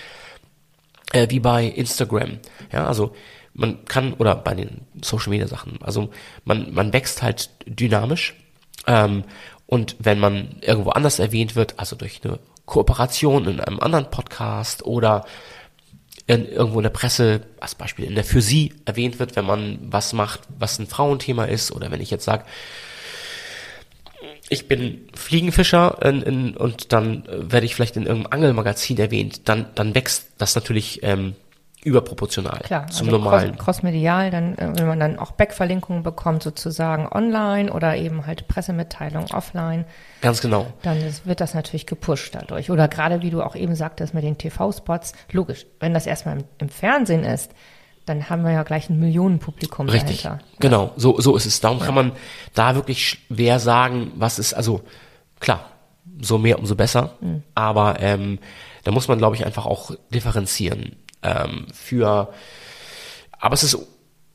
B: äh, wie bei Instagram. Ja, also man kann, oder bei den Social Media Sachen, also man, man wächst halt dynamisch. Ähm, und wenn man irgendwo anders erwähnt wird, also durch eine Kooperation in einem anderen Podcast oder in, irgendwo in der Presse, als Beispiel in der für sie erwähnt wird, wenn man was macht, was ein Frauenthema ist, oder wenn ich jetzt sage, ich bin Fliegenfischer in, in, und dann äh, werde ich vielleicht in irgendeinem Angelmagazin erwähnt, dann, dann wächst das natürlich ähm, überproportional
A: Klar,
B: zum
A: also
B: normalen.
A: Cross, crossmedial, dann, äh, wenn man dann auch Backverlinkungen bekommt, sozusagen online oder eben halt Pressemitteilungen offline,
B: Ganz genau.
A: dann ist, wird das natürlich gepusht dadurch. Oder gerade wie du auch eben sagtest mit den TV-Spots, logisch, wenn das erstmal im, im Fernsehen ist, dann haben wir ja gleich ein Millionenpublikum
B: Richtig.
A: dahinter.
B: Genau, so, so ist es. Darum kann man da wirklich schwer sagen, was ist, also klar, so mehr, umso besser.
A: Mhm.
B: Aber ähm, da muss man, glaube ich, einfach auch differenzieren. Ähm, für aber es ist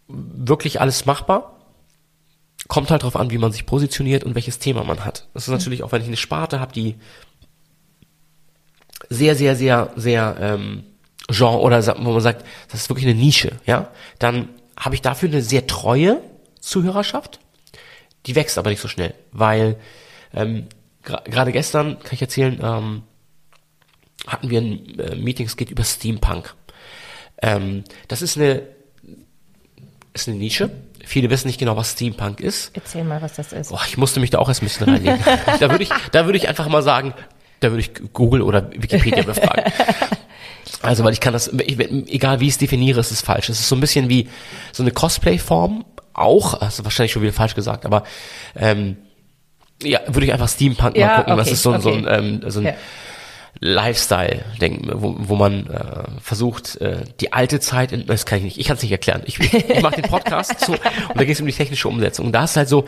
B: wirklich alles machbar. Kommt halt drauf an, wie man sich positioniert und welches Thema man hat. Das ist natürlich auch, wenn ich eine Sparte habe, die sehr, sehr, sehr, sehr ähm, Genre oder wo man sagt, das ist wirklich eine Nische, ja, dann habe ich dafür eine sehr treue Zuhörerschaft. Die wächst aber nicht so schnell, weil ähm, gerade gestern kann ich erzählen, ähm, hatten wir ein äh, Meeting, es geht über Steampunk. Ähm, das ist eine ist eine Nische. Viele wissen nicht genau, was Steampunk ist.
A: Erzähl mal, was das ist.
B: Boah, ich musste mich da auch erst ein bisschen reinlegen. da würde ich, da würde ich einfach mal sagen, da würde ich Google oder Wikipedia befragen. Also, weil ich kann das, ich, egal wie ich es definiere, es ist falsch. Es ist so ein bisschen wie so eine Cosplay-Form, auch, also wahrscheinlich schon wieder falsch gesagt, aber ähm, ja, würde ich einfach Steampunk
A: Ja,
B: mal gucken. das
A: okay,
B: ist so, ein so ein,
A: okay.
B: ähm, so ein
A: Ja.
B: Lifestyle-Denken, wo, wo man äh, versucht, äh, die alte Zeit, in, das kann ich nicht, ich kann es nicht erklären. Ich, ich mache den Podcast so und da geht es um die technische Umsetzung. Und da ist halt so,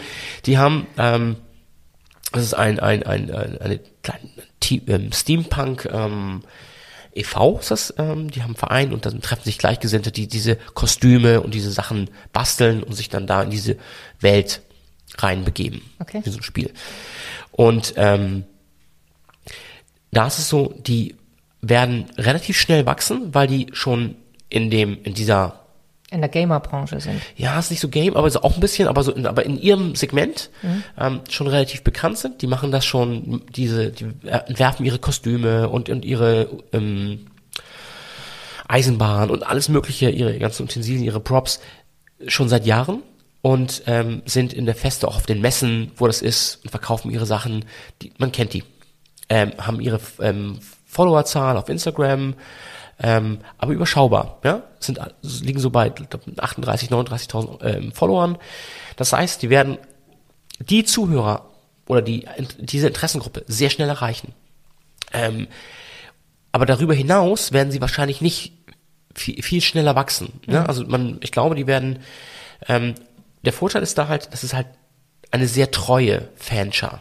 B: die haben, ähm, das ist ein, ein, ein, ein eine kleine ähm, Steampunk ähm, e.V. ist das, ähm, die haben einen Verein und dann treffen sich Gleichgesinnte, die diese Kostüme und diese Sachen basteln und sich dann da in diese Welt reinbegeben.
A: Okay.
B: Wie so ein Spiel. Und ähm, da ist es so, die werden relativ schnell wachsen, weil die schon in dem, in dieser
A: in der Gamer-Branche sind.
B: ja, ist nicht so Game, aber so auch ein bisschen, aber so, in, aber in ihrem Segment ähm, schon relativ bekannt sind. Die machen das schon, diese, die entwerfen ihre Kostüme und, und ihre ähm, Eisenbahn und alles mögliche, ihre ganzen Utensilien, ihre Props schon seit Jahren und ähm, sind in der Feste auch auf den Messen, wo das ist und verkaufen ihre Sachen. Die, man kennt die, ähm, haben ihre ähm, Followerzahl auf Instagram, ähm, aber überschaubar, ja, sind liegen so bei glaub, 38, 39.000 ähm, Followern. Das heißt, die werden die Zuhörer oder die diese Interessengruppe sehr schnell erreichen. Ähm, aber darüber hinaus werden sie wahrscheinlich nicht viel, viel schneller wachsen. Ne? Also man, ich glaube, die werden. Ähm, der Vorteil ist da halt, das ist halt eine sehr treue Fanschar.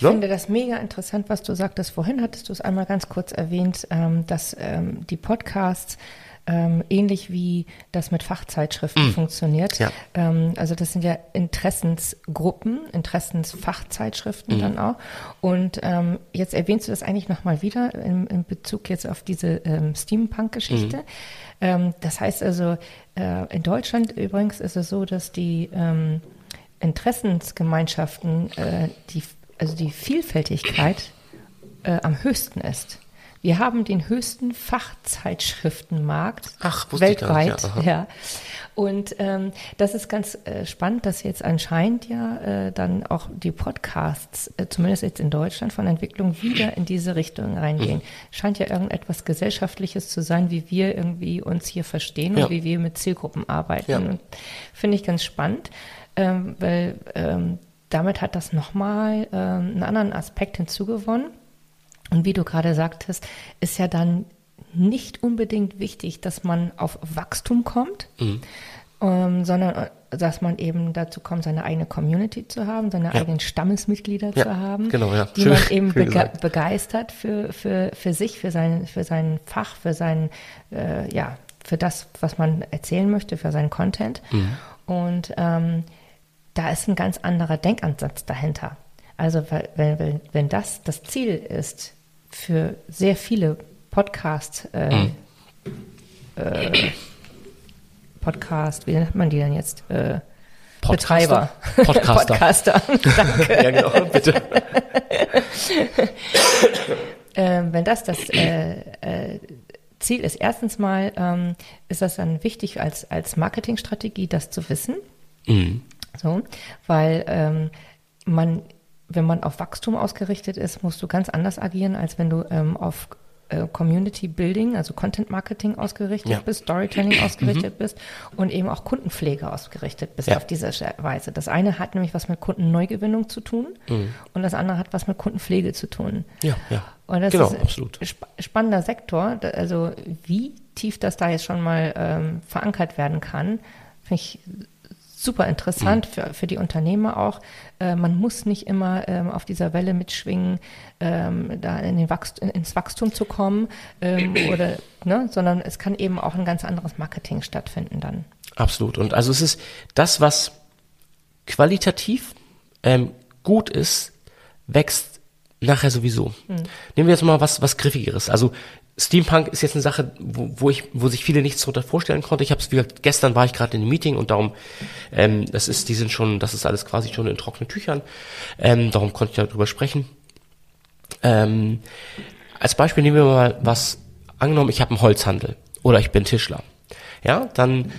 A: Ich finde das mega interessant, was du sagtest. Vorhin hattest du es einmal ganz kurz erwähnt, ähm, dass ähm, die Podcasts ähm, ähnlich wie das mit Fachzeitschriften funktioniert.
B: Ja.
A: Also das sind ja Interessensgruppen, Interessensfachzeitschriften dann auch. Und ähm, jetzt erwähnst du das eigentlich nochmal wieder in, in Bezug jetzt auf diese ähm, Steampunk-Geschichte. Ähm, das heißt also, äh, in Deutschland übrigens ist es so, dass die Interessensgemeinschaften, äh, die, also die Vielfältigkeit äh, am höchsten ist. Wir haben den höchsten Fachzeitschriftenmarkt
B: Ach, wusste ich
A: weltweit.
B: ja,
A: ja. Und ähm, das ist ganz äh, spannend, dass jetzt anscheinend ja äh, dann auch die Podcasts, äh, zumindest jetzt in Deutschland, von Entwicklung wieder in diese Richtung reingehen. Scheint ja irgendetwas Gesellschaftliches zu sein, wie wir irgendwie uns hier verstehen
B: Ja.
A: und wie wir mit Zielgruppen arbeiten.
B: Ja.
A: Finde ich ganz spannend, ähm, weil ähm, damit hat das nochmal ähm, einen anderen Aspekt hinzugewonnen. Und wie du gerade sagtest, ist ja dann nicht unbedingt wichtig, dass man auf Wachstum kommt, ähm, sondern äh, dass man eben dazu kommt, seine eigene Community zu haben, seine
B: Ja.
A: eigenen Stammesmitglieder
B: Ja,
A: zu haben,
B: genau, ja.
A: die
B: Schön-
A: man eben bege begeistert für, für, für sich, für sein, für sein Fach, für sein, äh, ja, für das, was man erzählen möchte, für seinen Content.
B: Mhm.
A: Und ähm, da ist ein ganz anderer Denkansatz dahinter. Also wenn, wenn, wenn das das Ziel ist für sehr viele Podcast, äh,
B: Mhm.
A: äh, Podcast, wie nennt man die denn jetzt? Äh,
B: Podcaster?
A: Betreiber.
B: Podcaster.
A: Podcaster. Danke.
B: Ja, genau, bitte.
A: Ähm, wenn das das äh, äh, Ziel ist, erstens mal ähm, ist das dann wichtig als, als Marketingstrategie, das zu wissen.
B: Mhm.
A: So, weil ähm, man, wenn man auf Wachstum ausgerichtet ist, musst du ganz anders agieren, als wenn du ähm, auf äh, Community Building, also Content Marketing ausgerichtet
B: Ja.
A: bist, Storytelling ausgerichtet bist und eben auch Kundenpflege ausgerichtet bist
B: Ja.
A: auf diese Weise. Das eine hat nämlich was mit Kundenneugewinnung zu tun und das andere hat was mit Kundenpflege zu tun.
B: Ja, ja.
A: Und das
B: genau,
A: ist ein
B: absolut.
A: sp spannender Sektor. Also wie tief das da jetzt schon mal ähm, verankert werden kann, finde ich super interessant
B: Mhm.
A: für, für die Unternehmer auch. Äh, man muss nicht immer ähm, auf dieser Welle mitschwingen, ähm, da in den Wachst in, ins Wachstum zu kommen, ähm, oder, ne, sondern es kann eben auch ein ganz anderes Marketing stattfinden dann.
B: Absolut. Und also es ist das, was qualitativ ähm, gut ist, wächst nachher sowieso. Nehmen wir jetzt mal was, was Griffigeres. Also Steampunk ist jetzt eine Sache, wo, wo ich, wo sich viele nichts darunter vorstellen konnte. Ich habe es, gestern war ich gerade in einem Meeting und darum, ähm, das ist, die sind schon, das ist alles quasi schon in trockenen Tüchern. Ähm, darum konnte ich darüber sprechen. Ähm, als Beispiel nehmen wir mal was, angenommen, ich habe einen Holzhandel oder ich bin Tischler. Ja, dann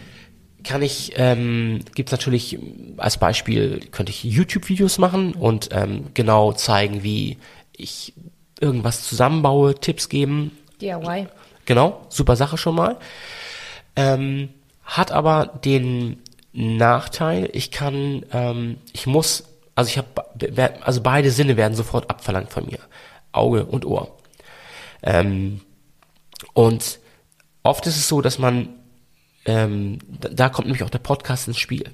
B: kann ich, ähm, gibt natürlich als Beispiel, könnte ich YouTube-Videos machen und ähm, genau zeigen, wie ich irgendwas zusammenbaue, Tipps geben.
A: DIY.
B: Genau, super Sache schon mal. Ähm, hat aber den Nachteil, ich kann, ähm, ich muss, also ich habe, also beide Sinne werden sofort abverlangt von mir. Auge und Ohr. Ähm, und oft ist es so, dass man, ähm, da, da kommt nämlich auch der Podcast ins Spiel,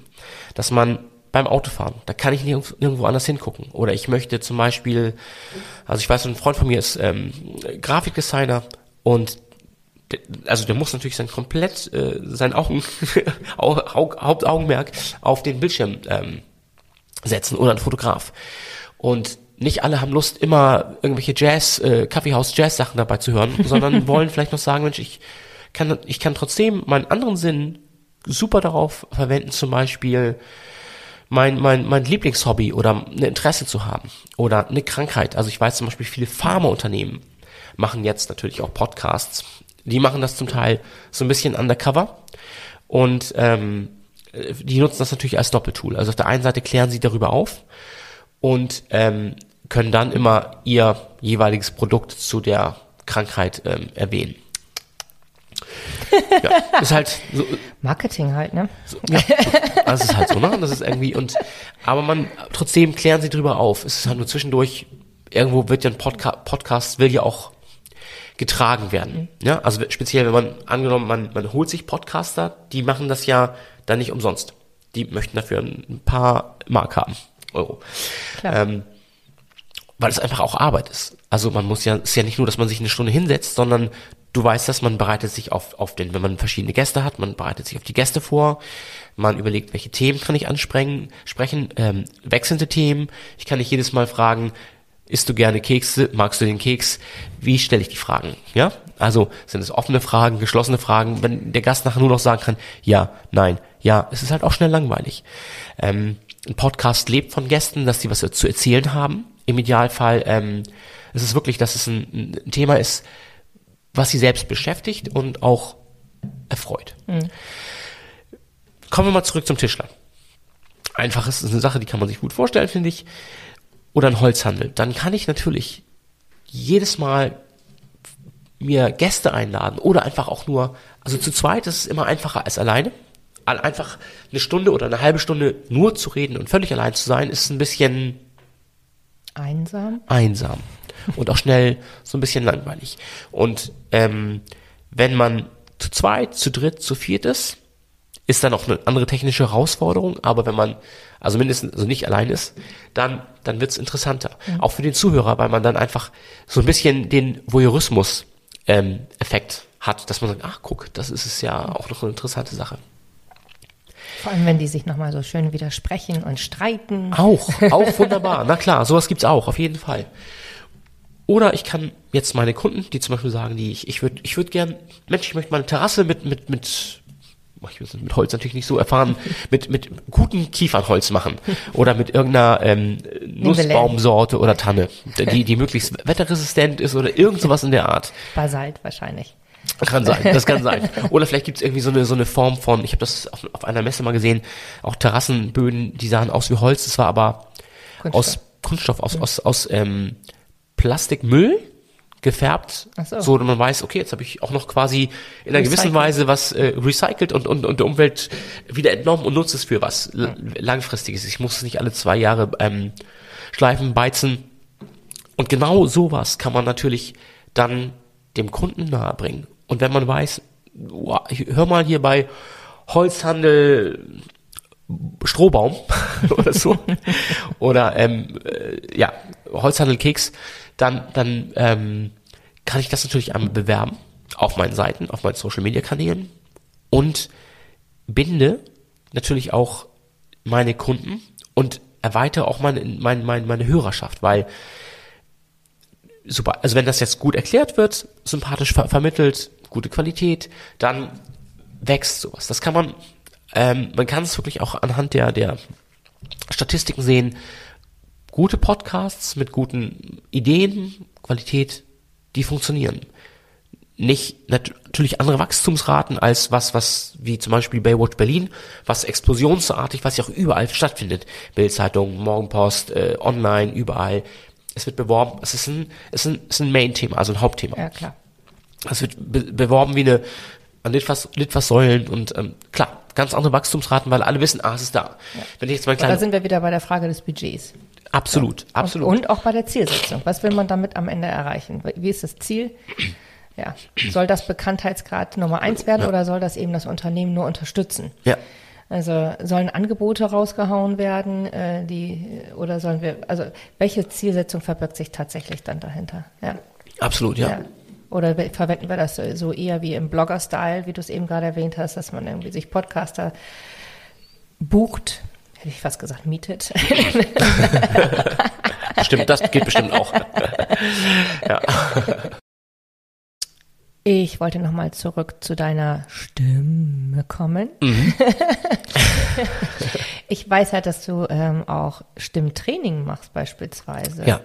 B: dass man beim Autofahren, da kann ich nirgendwo, anders hingucken. Oder ich möchte zum Beispiel, also ich weiß, ein Freund von mir ist ähm, Grafikdesigner und der- also der muss natürlich sein komplett äh, sein Augen, Au- Au- Hauptaugenmerk auf den Bildschirm ähm, setzen oder ein Fotograf. Und nicht alle haben Lust, immer irgendwelche Jazz, äh, Kaffeehaus-Jazz-Sachen dabei zu hören, sondern wollen vielleicht noch sagen, Mensch, ich kann, ich kann trotzdem meinen anderen Sinn super darauf verwenden, zum Beispiel mein, mein, mein Lieblingshobby oder ein Interesse zu haben oder eine Krankheit. Also ich weiß zum Beispiel, viele Pharmaunternehmen machen jetzt natürlich auch Podcasts. Die machen das zum Teil so ein bisschen undercover und ähm, die nutzen das natürlich als Doppeltool. Also auf der einen Seite klären sie darüber auf und ähm, können dann immer ihr jeweiliges Produkt zu der Krankheit ähm, erwähnen. Ja, ist halt so,
A: Marketing halt, ne?
B: so, ja, das ist halt so, ne? Das ist irgendwie und aber man trotzdem klären sie drüber auf. Es ist halt nur zwischendurch irgendwo wird ja ein Podca Podcast will ja auch getragen werden. Ja, also speziell wenn man angenommen man man holt sich Podcaster, die machen das ja dann nicht umsonst. Die möchten dafür ein paar Mark haben, Euro.
A: Klar.
B: Ähm, weil es einfach auch Arbeit ist. Also man muss ja, es ist ja nicht nur, dass man sich eine Stunde hinsetzt, sondern du weißt dass man bereitet sich auf, auf den, wenn man verschiedene Gäste hat, man bereitet sich auf die Gäste vor, man überlegt, welche Themen kann ich ansprechen, sprechen, ähm, wechselnde Themen. Ich kann nicht jedes Mal fragen, isst du gerne Kekse, magst du den Keks? Wie stelle ich die Fragen? Ja, also sind es offene Fragen, geschlossene Fragen. Wenn der Gast nachher nur noch sagen kann, ja, nein, ja, es ist halt auch schnell langweilig. Ähm, ein Podcast lebt von Gästen, dass sie was zu erzählen haben. Im Idealfall ähm, es ist wirklich, dass es ein, ein Thema ist, was sie selbst beschäftigt und auch erfreut. Kommen wir mal zurück zum Tischler. Einfach ist eine Sache, die kann man sich gut vorstellen, finde ich. Oder ein Holzhandel. Dann kann ich natürlich jedes Mal mir Gäste einladen oder einfach auch nur, also zu zweit ist es immer einfacher als alleine. Al- Einfach eine Stunde oder eine halbe Stunde nur zu reden und völlig allein zu sein, ist ein bisschen
A: Einsam.
B: einsam und auch schnell so ein bisschen langweilig. Und ähm, wenn man zu zweit, zu dritt, zu viert ist, ist dann auch eine andere technische Herausforderung, aber wenn man also mindestens also nicht allein ist, dann dann wird's interessanter. Auch für den Zuhörer, weil man dann einfach so ein bisschen den Voyeurismus ähm, Effekt hat, dass man sagt, ach guck, das ist es ja auch noch eine interessante Sache.
A: Vor allem, wenn die sich nochmal so schön widersprechen und streiten.
B: Auch, auch wunderbar. Na klar, sowas gibt's auch, auf jeden Fall. Oder ich kann jetzt meine Kunden, die zum Beispiel sagen, die ich, ich würde, ich würde gern, Mensch, ich möchte mal eine Terrasse mit, mit, mit, ich bin mit Holz natürlich nicht so erfahren, mit, mit gutem Kiefernholz machen. Oder mit irgendeiner ähm, Nussbaumsorte oder Tanne, die, die möglichst wetterresistent ist oder irgend sowas in der Art.
A: Basalt wahrscheinlich.
B: Kann sein, das kann sein. Oder vielleicht gibt es irgendwie so eine, so eine Form von, ich habe das auf, auf einer Messe mal gesehen, auch Terrassenböden, die sahen aus wie Holz, das war aber
A: Kunststoff.
B: aus Kunststoff, aus, aus, aus ähm, Plastikmüll gefärbt,
A: so.
B: so dass man weiß, okay, jetzt habe ich auch noch quasi in einer gewissen
A: Recycelt.
B: Weise was äh, recycelt und, und, und der Umwelt wieder entnommen und nutze es für was l- langfristiges. Ich muss es nicht alle zwei Jahre ähm, schleifen, beizen. Und genau sowas kann man natürlich dann dem Kunden nahebringen. Und wenn man weiß, wow, ich- hör mal hier bei Holzhandel Strohbaum oder so oder ähm, äh, ja Holzhandel Keks, dann dann ähm, kann ich das natürlich einmal bewerben auf meinen Seiten, auf meinen Social Media Kanälen und binde natürlich auch meine Kunden und erweitere auch meine meine meine, meine Hörerschaft, weil super, also wenn das jetzt gut erklärt wird, sympathisch ver vermittelt, gute Qualität, dann wächst sowas. Das kann man, ähm, man kann es wirklich auch anhand der, der Statistiken sehen. Gute Podcasts mit guten Ideen, Qualität, die funktionieren. Nicht nat natürlich andere Wachstumsraten als was, was wie zum Beispiel Baywatch Berlin, was explosionsartig, was ja auch überall stattfindet. Bildzeitung, Morgenpost, äh, online, überall. Es wird beworben, es ist ein, es ist ein, es ist ein Main-Thema, also ein Hauptthema.
A: Ja, klar.
B: Es wird be beworben wie eine an Litfaß, Litfaßsäulen und ähm, klar, ganz andere Wachstumsraten, weil alle wissen, ah, es ist da. Wenn ich jetzt mal
A: Da
B: klein,
A: sind wir wieder bei der Frage des Budgets.
B: Absolut, absolut.
A: Und auch bei der Zielsetzung. Was will man damit am Ende erreichen? Wie ist das Ziel? Ja. Soll das Bekanntheitsgrad Nummer eins werden oder soll das eben das Unternehmen nur unterstützen?
B: ja,
A: Also sollen Angebote rausgehauen werden, äh, die oder sollen wir, also welche Zielsetzung verbirgt sich tatsächlich dann dahinter? Ja.
B: absolut, ja.
A: ja. Oder we- verwenden wir das so eher wie im Blogger-Style, wie du es eben gerade erwähnt hast, dass man irgendwie sich Podcaster bucht, hätte ich fast gesagt, mietet.
B: Stimmt, das geht bestimmt auch. ja.
A: Ich wollte nochmal zurück zu deiner Stimme kommen.
B: Mhm.
A: ich weiß halt, dass du ähm, auch Stimmtraining machst beispielsweise.
B: Ja.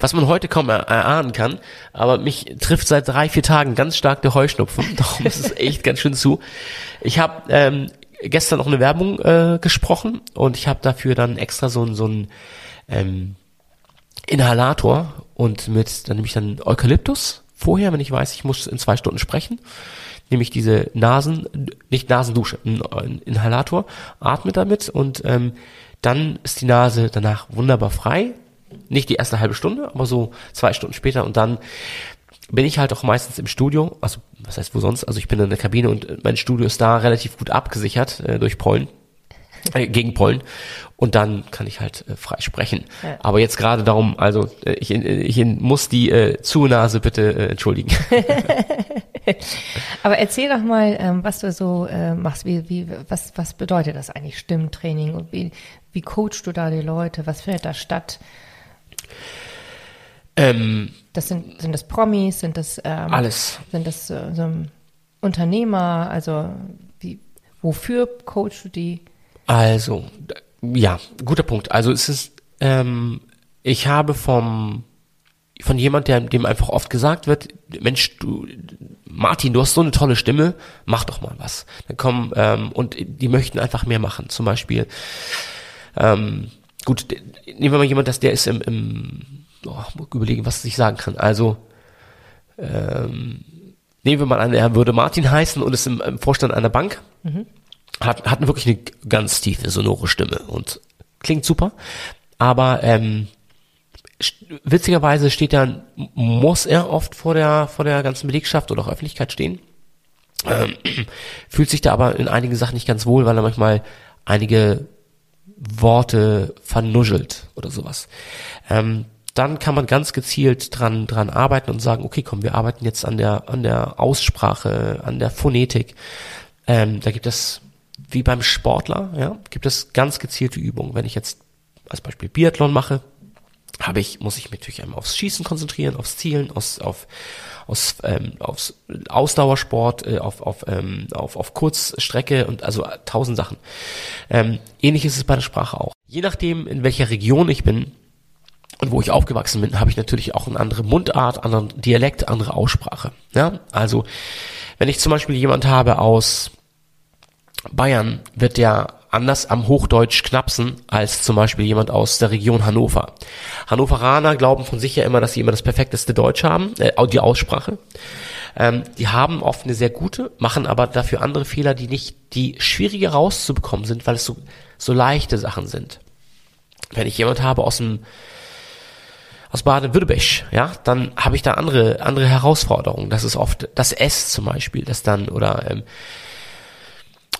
B: Was man heute kaum er erahnen kann, aber mich trifft seit drei, vier Tagen ganz stark der Heuschnupfen. Darum ist es echt ganz schön zu. Ich habe ähm, gestern noch eine Werbung äh, gesprochen und ich habe dafür dann extra so, so ein ähm, Inhalator und mit, dann nehme ich dann Eukalyptus vorher, wenn ich weiß, ich muss in zwei Stunden sprechen, nehme ich diese Nasen, nicht Nasendusche, einen Inhalator, atme damit und ähm, dann ist die Nase danach wunderbar frei. Nicht die erste halbe Stunde, aber so zwei Stunden später und dann bin ich halt auch meistens im Studio, also was heißt wo sonst, also ich bin in der Kabine und mein Studio ist da relativ gut abgesichert äh, durch Pollen äh, gegen Pollen und dann kann ich halt äh, frei sprechen. Ja. Aber jetzt gerade darum, also äh, ich, ich muss die äh, Zunase bitte äh, entschuldigen.
A: Aber erzähl doch mal, ähm, was du so äh, machst. Wie, wie, was, was bedeutet das eigentlich Stimmtraining und wie, wie coachst du da die Leute? Was findet da statt?
B: Ähm,
A: das sind, sind das Promis? Sind das
B: ähm, alles?
A: Sind das äh, so Unternehmer? Also wie, wofür coachst du die?
B: Also, ja, guter Punkt. Also es ist, ähm, ich habe vom von jemand, der dem einfach oft gesagt wird, Mensch, du, Martin, du hast so eine tolle Stimme, mach doch mal was. Dann kommen ähm, und die möchten einfach mehr machen. Zum Beispiel, ähm, gut, nehmen wir mal jemand, dass der ist im, im oh, überlegen, was ich sagen kann. Also ähm, nehmen wir mal an, er würde Martin heißen und ist im, im Vorstand einer Bank. Mhm hat, hat wirklich eine ganz tiefe, sonore Stimme und klingt super. Aber ähm, witzigerweise steht dann, muss er oft vor der, vor der ganzen Belegschaft oder auch Öffentlichkeit stehen. Ähm, fühlt sich da aber in einigen Sachen nicht ganz wohl, weil er manchmal einige Worte vernuschelt oder sowas. Ähm, dann kann man ganz gezielt dran, dran arbeiten und sagen, okay, komm, wir arbeiten jetzt an der, an der Aussprache, an der Phonetik. Ähm, da gibt es wie beim Sportler, ja, gibt es ganz gezielte Übungen. Wenn ich jetzt als Beispiel Biathlon mache, habe ich, muss ich mich natürlich einmal aufs Schießen konzentrieren, aufs Zielen, aus, auf, aus, ähm, aufs Ausdauersport, äh, auf, auf, ähm, auf, auf Kurzstrecke und also tausend Sachen. Ähm, ähnlich ist es bei der Sprache auch. Je nachdem, in welcher Region ich bin und wo ich aufgewachsen bin, habe ich natürlich auch eine andere Mundart, anderen Dialekt, andere Aussprache. Ja, also wenn ich zum Beispiel jemand habe aus Bayern wird ja anders am Hochdeutsch knapsen als zum Beispiel jemand aus der Region Hannover. Hannoveraner glauben von sich ja immer, dass sie immer das perfekteste Deutsch haben, äh, die Aussprache. Ähm, die haben oft eine sehr gute, machen aber dafür andere Fehler, die nicht, die schwieriger rauszubekommen sind, weil es so, so leichte Sachen sind. Wenn ich jemand habe aus dem aus Baden-Württemberg, ja, dann habe ich da andere andere Herausforderungen. Das ist oft das S zum Beispiel, das dann oder ähm,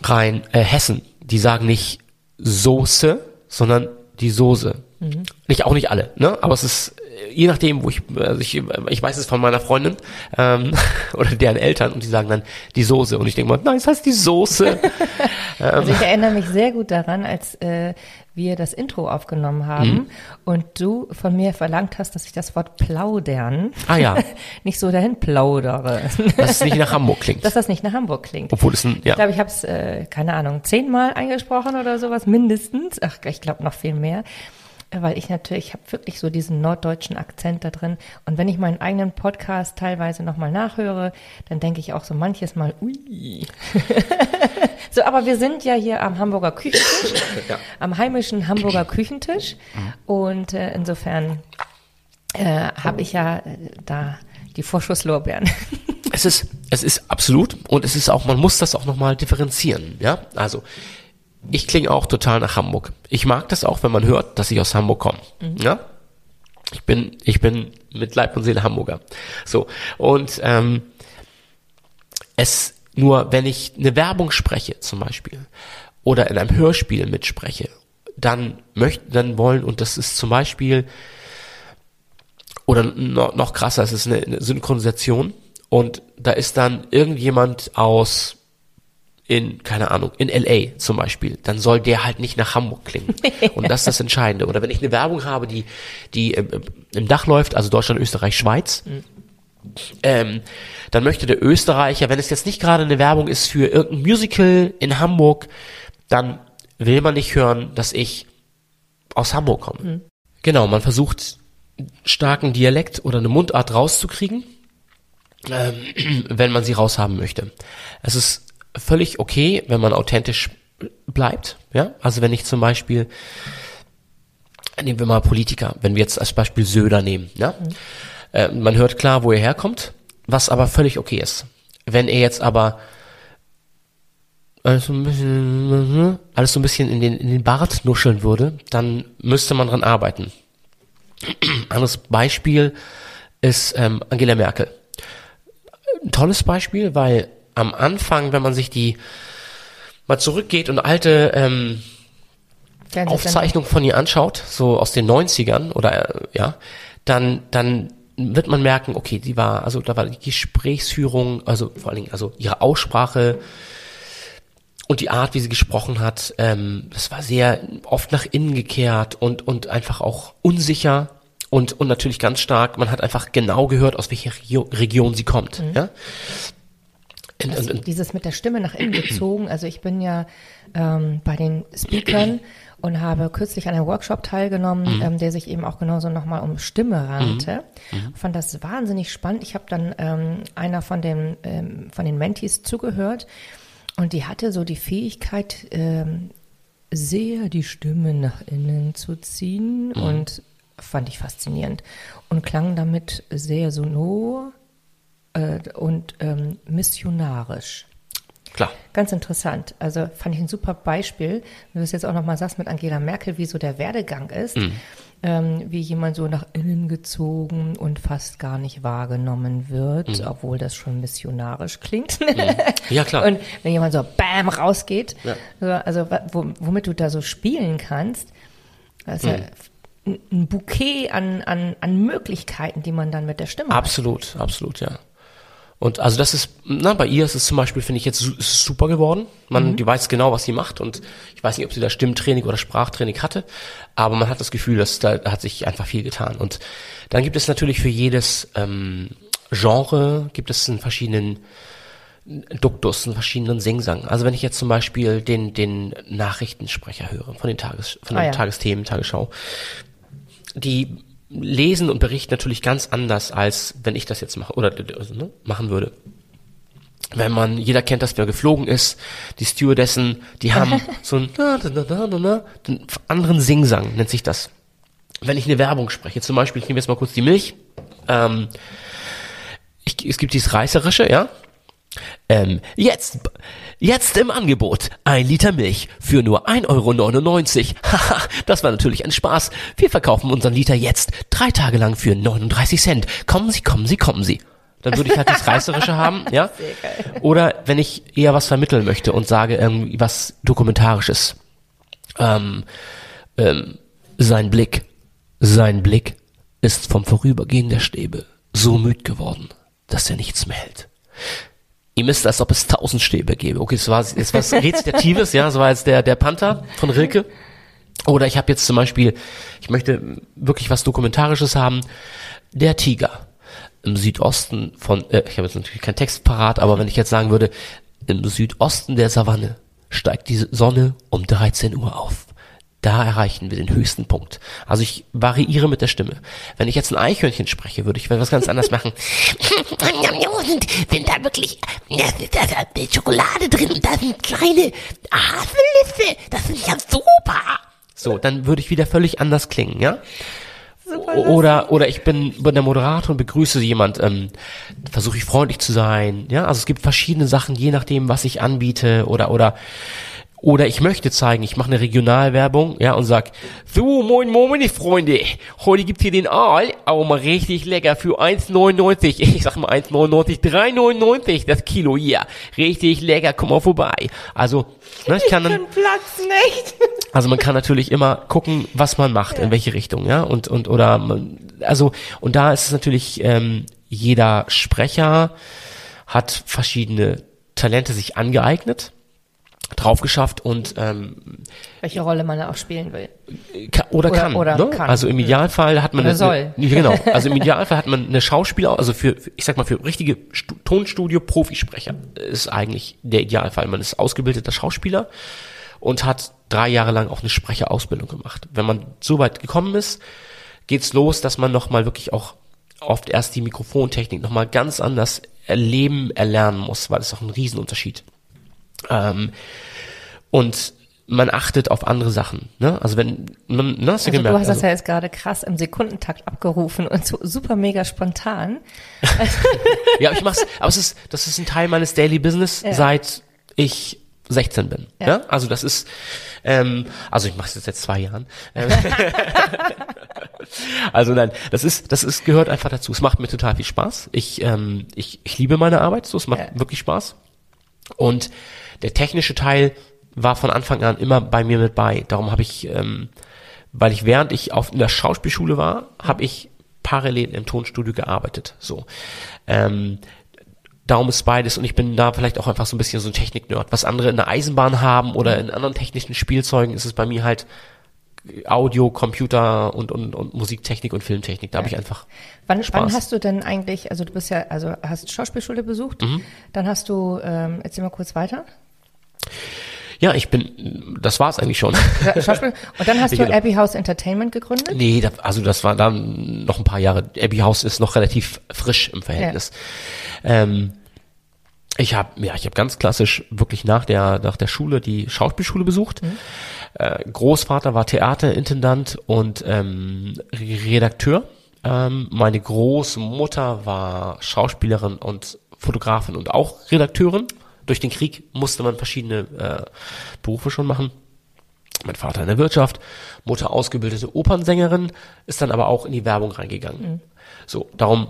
B: rein äh, Hessen, die sagen nicht Soße, sondern die Soße. Mhm. Nicht auch nicht alle, ne? Aber es ist äh, je nachdem, wo ich, also ich, ich weiß es von meiner Freundin ähm, oder deren Eltern und die sagen dann die Soße und ich denke mal, nein, es heißt die Soße.
A: also ich erinnere mich sehr gut daran, als äh, wir das Intro aufgenommen haben mhm. und du von mir verlangt hast, dass ich das Wort plaudern
B: ah, ja.
A: nicht so dahin plaudere.
B: Dass es nicht nach Hamburg klingt.
A: Dass das nicht nach Hamburg klingt.
B: Obwohl es ein, ja.
A: Ich glaube, ich habe es, äh, keine Ahnung, zehnmal eingesprochen oder sowas, mindestens. Ach, ich glaube noch viel mehr weil ich natürlich, ich habe wirklich so diesen norddeutschen Akzent da drin. Und wenn ich meinen eigenen Podcast teilweise nochmal nachhöre, dann denke ich auch so manches Mal, ui. so, aber wir sind ja hier am Hamburger Küchentisch, ja. am heimischen Hamburger Küchentisch. Und äh, insofern äh, habe ich ja äh, da die Vorschusslorbeeren.
B: es ist, es ist absolut und es ist auch, man muss das auch nochmal differenzieren, ja. Also ich klinge auch total nach Hamburg. Ich mag das auch, wenn man hört, dass ich aus Hamburg komme. Mhm. Ja? Ich bin, ich bin mit Leib und Seele Hamburger. So. Und ähm, es nur, wenn ich eine Werbung spreche, zum Beispiel, oder in einem Hörspiel mitspreche, dann möchten, dann wollen, und das ist zum Beispiel, oder noch, noch krasser, es ist eine, eine Synchronisation, und da ist dann irgendjemand aus in, keine Ahnung, in LA zum Beispiel, dann soll der halt nicht nach Hamburg klingen. Und das ist das Entscheidende. Oder wenn ich eine Werbung habe, die, die im, im Dach läuft, also Deutschland, Österreich, Schweiz, mhm. ähm, dann möchte der Österreicher, wenn es jetzt nicht gerade eine Werbung ist für irgendein Musical in Hamburg, dann will man nicht hören, dass ich aus Hamburg komme. Mhm. Genau, man versucht starken Dialekt oder eine Mundart rauszukriegen, ähm, wenn man sie raushaben möchte. Es ist völlig okay, wenn man authentisch bleibt, ja. Also wenn ich zum Beispiel, nehmen wir mal Politiker, wenn wir jetzt als Beispiel Söder nehmen, ja. Mhm. Äh, man hört klar, wo er herkommt, was aber völlig okay ist. Wenn er jetzt aber alles so ein bisschen, alles so ein bisschen in den, in den Bart nuscheln würde, dann müsste man dran arbeiten. Anderes Beispiel ist ähm, Angela Merkel. Ein tolles Beispiel, weil am Anfang, wenn man sich die mal zurückgeht und alte ähm, Aufzeichnungen von ihr anschaut, so aus den 90ern oder äh, ja, dann, dann wird man merken, okay, die war, also da war die Gesprächsführung, also vor allen Dingen, also ihre Aussprache und die Art, wie sie gesprochen hat, ähm, das war sehr oft nach innen gekehrt und, und einfach auch unsicher und, und natürlich ganz stark, man hat einfach genau gehört, aus welcher Regio Region sie kommt. Mhm. Ja?
A: Und, also dieses mit der Stimme nach innen gezogen, also ich bin ja ähm, bei den Speakern und habe kürzlich an einem Workshop teilgenommen, mhm. ähm, der sich eben auch genauso nochmal um Stimme rannte. Mhm. mhm. Fand das wahnsinnig spannend. Ich habe dann ähm, einer von den, ähm, von den Mentees zugehört und die hatte so die Fähigkeit, ähm, sehr die Stimme nach innen zu ziehen mhm. und fand ich faszinierend und klang damit sehr sonor äh, und ähm, missionarisch.
B: Klar.
A: Ganz interessant. Also fand ich ein super Beispiel, wenn du es jetzt auch nochmal sagst mit Angela Merkel, wie so der Werdegang ist. Mhm. Ähm, wie jemand so nach innen gezogen und fast gar nicht wahrgenommen wird, mhm. obwohl das schon missionarisch klingt. Mhm.
B: Ja, klar.
A: Und wenn jemand so bam rausgeht, ja. also womit du da so spielen kannst, das ist ja mhm. ein Bouquet an, an, an Möglichkeiten, die man dann mit der Stimme
B: absolut, hat. Absolut, absolut, ja. Und also das ist, na, bei ihr ist es zum Beispiel, finde ich jetzt super geworden. Man, mhm. die weiß genau, was sie macht und ich weiß nicht, ob sie da Stimmtraining oder Sprachtraining hatte, aber man hat das Gefühl, dass da hat sich einfach viel getan. Und dann gibt es natürlich für jedes ähm, Genre gibt es einen verschiedenen Duktus, einen verschiedenen Singsang. Also wenn ich jetzt zum Beispiel den den Nachrichtensprecher höre von den Tages von den ah, ja. Tagesthemen, Tagesschau, die lesen und berichten natürlich ganz anders, als wenn ich das jetzt mache oder also, ne, machen würde. Wenn man, jeder kennt das, wer geflogen ist, die Stewardessen, die haben so einen, den anderen Singsang, nennt sich das. Wenn ich eine Werbung spreche, zum Beispiel, ich nehme jetzt mal kurz die Milch, ähm, ich, es gibt dieses Reißerische, ja, ähm, jetzt, jetzt im Angebot. Ein Liter Milch für nur 1,99 Euro. Haha, das war natürlich ein Spaß. Wir verkaufen unseren Liter jetzt drei Tage lang für 39 Cent. Kommen Sie, kommen Sie, kommen Sie. Dann würde ich halt das Reißerische haben, ja. Oder wenn ich eher was vermitteln möchte und sage irgendwie was Dokumentarisches. Ähm, ähm, sein Blick, sein Blick ist vom Vorübergehen der Stäbe so müd geworden, dass er nichts mehr hält. Ihm ist, als ob es tausend Stäbe gäbe. Okay, das war jetzt was Rezitatives, ja, das war jetzt der, der Panther von Rilke. Oder ich habe jetzt zum Beispiel, ich möchte wirklich was Dokumentarisches haben, der Tiger im Südosten von, äh, ich habe jetzt natürlich keinen Text parat, aber wenn ich jetzt sagen würde, im Südosten der Savanne steigt die Sonne um 13 Uhr auf da erreichen wir den höchsten Punkt. Also ich variiere mit der Stimme. Wenn ich jetzt ein Eichhörnchen spreche, würde ich was ganz anderes machen. wenn da wirklich da, da, da, Schokolade drin und da sind kleine Haselnüsse, das ist ja super. So, dann würde ich wieder völlig anders klingen, ja? Oder, oder ich bin der Moderator und begrüße jemand, ähm, versuche ich freundlich zu sein, ja? Also es gibt verschiedene Sachen, je nachdem, was ich anbiete oder, oder oder ich möchte zeigen, ich mache eine Regionalwerbung, ja, und sag, so, moin, moin, meine Freunde, heute gibt's hier den Aal, aber mal richtig lecker für 1,99, ich sag mal 1,99, 3,99 das Kilo hier, richtig lecker, komm mal vorbei. Also, ne, ich kann dann,
A: Platz nicht.
B: also man kann natürlich immer gucken, was man macht, ja. in welche Richtung, ja, und, und, oder, man, also, und da ist es natürlich, ähm, jeder Sprecher hat verschiedene Talente sich angeeignet, drauf geschafft und ähm,
A: Welche Rolle man da auch spielen will.
B: Ka- oder,
A: Oder-
B: kann.
A: oder
B: ne?
A: kann.
B: Also im Idealfall hat man
A: Oder
B: eine,
A: soll.
B: Eine, genau. Also im Idealfall hat man eine Schauspieler, also für, für ich sag mal für richtige Stu Tonstudio Profisprecher ist eigentlich der Idealfall. Man ist ausgebildeter Schauspieler und hat drei Jahre lang auch eine Sprecherausbildung gemacht. Wenn man so weit gekommen ist, geht's los, dass man noch mal wirklich auch oft erst die Mikrofontechnik noch mal ganz anders erleben, erlernen muss, weil es auch ein Riesenunterschied. Ähm, und man achtet auf andere Sachen. Ne? Also wenn man, ne, hast du
A: Also du
B: gemerkt,
A: hast das
B: also,
A: ja jetzt gerade krass im Sekundentakt abgerufen und so super mega spontan.
B: ja, ich mach's, aber es ist, das ist ein Teil meines Daily Business,
A: Ja.
B: seit ich 16 bin. Ja.
A: Ja.
B: Also das ist, ähm, also ich mache es jetzt seit zwei Jahren. Ähm, also nein, das ist, das ist gehört einfach dazu. Es macht mir total viel Spaß. Ich, ähm, ich, ich liebe meine Arbeit, so es macht
A: Ja.
B: wirklich Spaß. Und der technische Teil war von Anfang an immer bei mir mit bei. Darum habe ich, ähm, weil ich während ich auf in der Schauspielschule war, habe ich parallel im Tonstudio gearbeitet. So. Ähm, darum ist beides und ich bin da vielleicht auch einfach so ein bisschen so ein Technik-Nerd. Was andere in der Eisenbahn haben oder in anderen technischen Spielzeugen, ist es bei mir halt Audio, Computer und, und, und Musiktechnik und Filmtechnik. Da habe ich einfach
A: Wann,
B: Spaß.
A: wann hast du denn eigentlich, also du bist ja, also hast Schauspielschule besucht,
B: Mhm.
A: dann hast du, ähm, erzähl mal kurz weiter.
B: Ja, ich bin, das war's eigentlich schon.
A: Ja, Schauspiel. Und dann hast du
B: Genau.
A: Abbey House Entertainment gegründet.
B: Nee, da, also das war dann noch ein paar Jahre. Abbey House ist noch relativ frisch im Verhältnis. Ähm, ich habe ja, ich habe ganz klassisch wirklich nach der nach der Schule die Schauspielschule besucht. Äh, Großvater war Theaterintendant und ähm, Redakteur. Ähm, meine Großmutter war Schauspielerin und Fotografin und auch Redakteurin. Durch den Krieg musste man verschiedene äh, Berufe schon machen. Mein Vater in der Wirtschaft, Mutter ausgebildete Opernsängerin, ist dann aber auch in die Werbung reingegangen. So, darum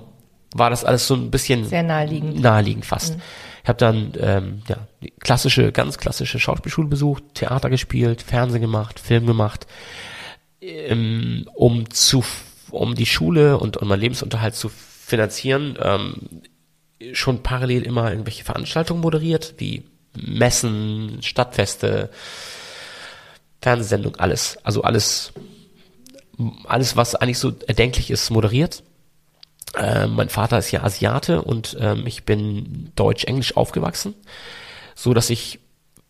B: war das alles so ein bisschen
A: Sehr naheliegend.
B: naheliegend fast. Ich habe dann ähm, ja, die klassische, ganz klassische Schauspielschule besucht, Theater gespielt, Fernsehen gemacht, Film gemacht, ähm, um zu um die Schule und, und meinen Lebensunterhalt zu finanzieren, ähm, schon parallel immer irgendwelche Veranstaltungen moderiert, wie Messen, Stadtfeste, Fernsehsendung, alles. Also alles, alles, was eigentlich so erdenklich ist, moderiert. Ähm, mein Vater ist ja Asiate und ähm, ich bin Deutsch-Englisch aufgewachsen, so dass ich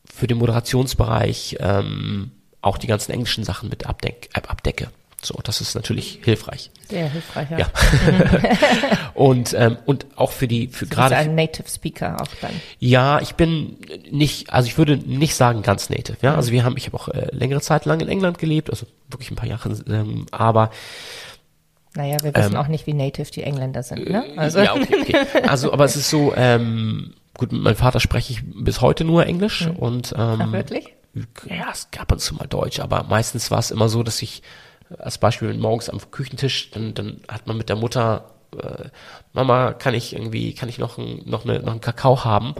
B: für den Moderationsbereich ähm, auch die ganzen englischen Sachen mit abdeck, äh, abdecke. So, das ist natürlich hilfreich.
A: Sehr hilfreich, ja.
B: Ja. und ähm, und auch für die für gerade
A: ein Native Speaker auch dann.
B: ja, ich bin nicht, also ich würde nicht sagen ganz native. Ja, also wir haben, ich habe auch äh, längere Zeit lang in England gelebt, also wirklich ein paar Jahre, ähm, aber
A: Naja, wir wissen auch nicht, wie native die Engländer sind, ne? Also,
B: Ähm, äh, ja, okay, okay. Also, aber es ist so, ähm, gut, mit meinem Vater spreche ich bis heute nur Englisch und ähm,
A: Ach, wirklich?
B: ja, es gab zu mal Deutsch, aber meistens war es immer so, dass ich äh, als Beispiel morgens am Küchentisch, dann, dann hat man mit der Mutter äh, Mama, kann ich irgendwie, kann ich noch, ein, noch, eine, noch einen Kakao haben?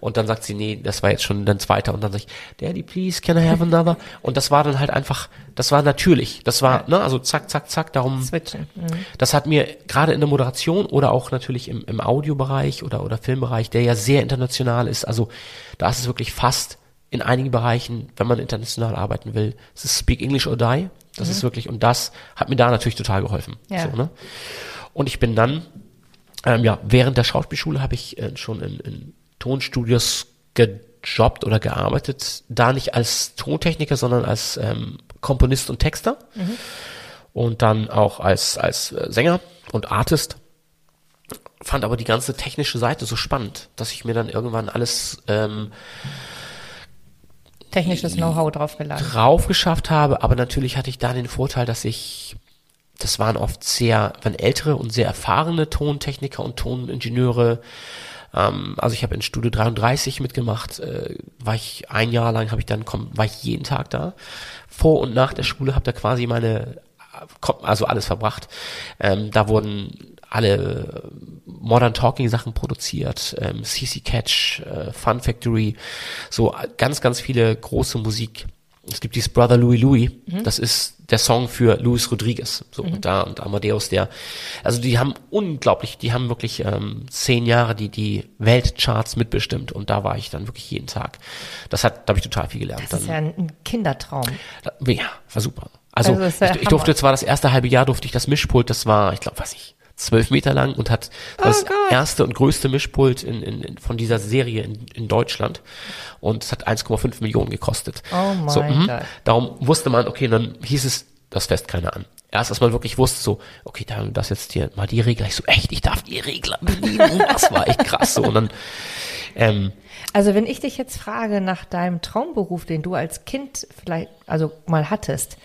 B: Und dann sagt sie, nee, das war jetzt schon dein zweiter. Und dann sag ich, Daddy, please, can I have another? Und das war dann halt einfach, das war natürlich. Das war, ne, also zack, zack, zack, darum.
A: Switchen. Mhm.
B: Das hat mir gerade in der Moderation oder auch natürlich im, im Audiobereich oder, oder Filmbereich, der ja sehr international ist, also da ist es wirklich fast in einigen Bereichen, wenn man international arbeiten will, es ist Speak English or Die. Das ist wirklich, und das hat mir da natürlich total geholfen.
A: Ja.
B: So, ne? Und ich bin dann, ähm, ja, während der Schauspielschule habe ich äh, schon in, in Tonstudios gejobbt oder gearbeitet, da nicht als Tontechniker, sondern als ähm, Komponist und Texter und dann auch als, als äh, Sänger und Artist. Fand aber die ganze technische Seite so spannend, dass ich mir dann irgendwann alles ähm,
A: Technisches Know-how draufgeladen.
B: drauf geschafft habe, aber natürlich hatte ich da den Vorteil, dass ich, das waren oft sehr, waren ältere und sehr erfahrene Tontechniker und Toningenieure. Ähm, also ich habe in Studio 33 mitgemacht, äh, war ich ein Jahr lang, habe ich dann, komm, war ich jeden Tag da. Vor und nach der Schule habe da quasi meine, also alles verbracht. Ähm, da wurden alle Modern Talking Sachen produziert, ähm, CC Catch, äh, Fun Factory, so ganz, ganz viele große Musik es gibt dieses Brother Louis Louis, das ist der Song für Luis Rodriguez. So, und da und Amadeus, der, also die haben unglaublich, die haben wirklich ähm, zehn Jahre die, die Weltcharts mitbestimmt und da war ich dann wirklich jeden Tag. Das hat, da habe ich total viel gelernt.
A: Das ist ja ein Kindertraum.
B: dann, ja, war super. Also,
A: Also, ja
B: ich, ich durfte zwar das erste halbe Jahr durfte ich das Mischpult, das war, ich glaube, was ich, zwölf Meter lang und hat das, war das
A: Oh Gott.
B: erste und größte Mischpult in, in, in, von dieser Serie in, in Deutschland und es hat 1,5 Millionen gekostet.
A: Oh mein
B: so, mhm.
A: Gott.
B: Darum wusste man, okay, dann hieß es, das fest keiner an. Erst als man wirklich wusste, so, okay, dann das jetzt hier mal die Regler. Ich so, echt, ich darf die Regler bedienen. Das war echt krass. So, und dann, ähm,
A: Also wenn ich dich jetzt frage nach deinem Traumberuf, den du als Kind vielleicht, also mal hattest,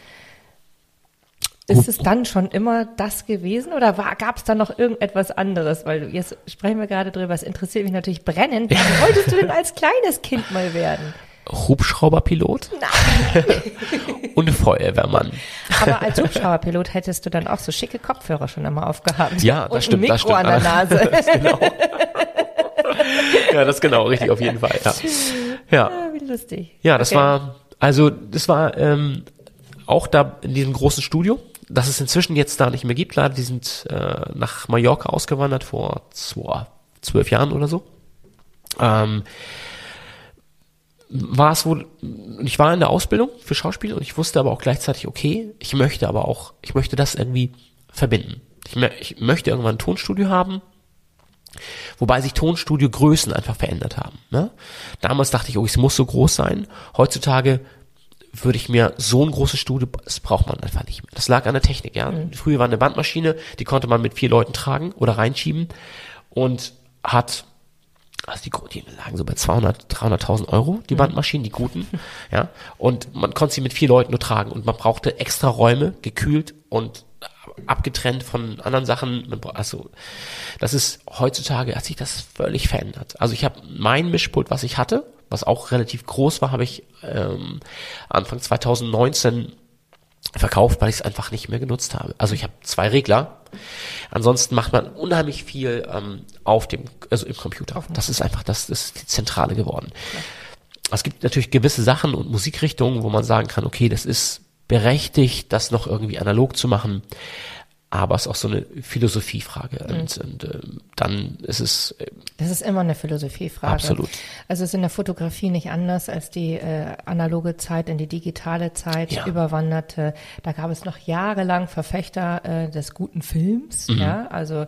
A: ist es dann schon immer das gewesen oder gab es da noch irgendetwas anderes? Weil jetzt sprechen wir gerade drüber, es interessiert mich natürlich brennend. Was wolltest du denn als kleines Kind mal werden?
B: Hubschrauberpilot und Feuerwehrmann.
A: Aber als Hubschrauberpilot hättest du dann auch so schicke Kopfhörer schon immer aufgehabt.
B: Ja, das
A: Und
B: stimmt,
A: ein
B: das
A: Mikro
B: stimmt.
A: an der Nase.
B: Das genau. ja, das ist genau, richtig, auf jeden Fall. Ja, ja,
A: Ah, Wie lustig.
B: ja das
A: Okay.
B: war, also das war ähm, auch da in diesem großen Studio, das es inzwischen jetzt da nicht mehr gibt. Leider, die sind äh, nach Mallorca ausgewandert vor zwei, zwölf Jahren oder so. Ähm, war es wohl, ich war in der Ausbildung für Schauspiel und ich wusste aber auch gleichzeitig, okay, ich möchte aber auch, ich möchte das irgendwie verbinden. Ich, ich möchte irgendwann ein Tonstudio haben, wobei sich Tonstudio-Größen einfach verändert haben. Ne? Damals dachte ich, oh, es muss so groß sein. Heutzutage würde ich mir so ein großes Studio, das braucht man einfach nicht mehr. Das lag an der Technik, ja. Früher war eine Bandmaschine, die konnte man mit vier Leuten tragen oder reinschieben und hat also die, die lagen so bei 200, 300.000 Euro, die Bandmaschinen, die guten, ja. Und man konnte sie mit vier Leuten nur tragen und man brauchte extra Räume, gekühlt und abgetrennt von anderen Sachen. Also, das ist heutzutage hat sich das völlig verändert. Also ich habe mein Mischpult, was ich hatte, was auch relativ groß war, habe ich ähm, Anfang 2019 verkauft, weil ich es einfach nicht mehr genutzt habe. Also ich habe zwei Regler. Ansonsten macht man unheimlich viel ähm, auf dem, also im Computer. Das ist einfach, das ist die Zentrale geworden. Es gibt natürlich gewisse Sachen und Musikrichtungen, wo man sagen kann, okay, das ist berechtigt, das noch irgendwie analog zu machen. Aber es ist auch so eine Philosophiefrage. Und, und ähm, dann ist es äh,
A: Das ist immer eine Philosophiefrage.
B: Absolut.
A: Also es ist in der Fotografie nicht anders als die äh, analoge Zeit in die digitale Zeit
B: Ja.
A: überwanderte. Da gab es noch jahrelang Verfechter äh, des guten Films,
B: Mhm.
A: ja, also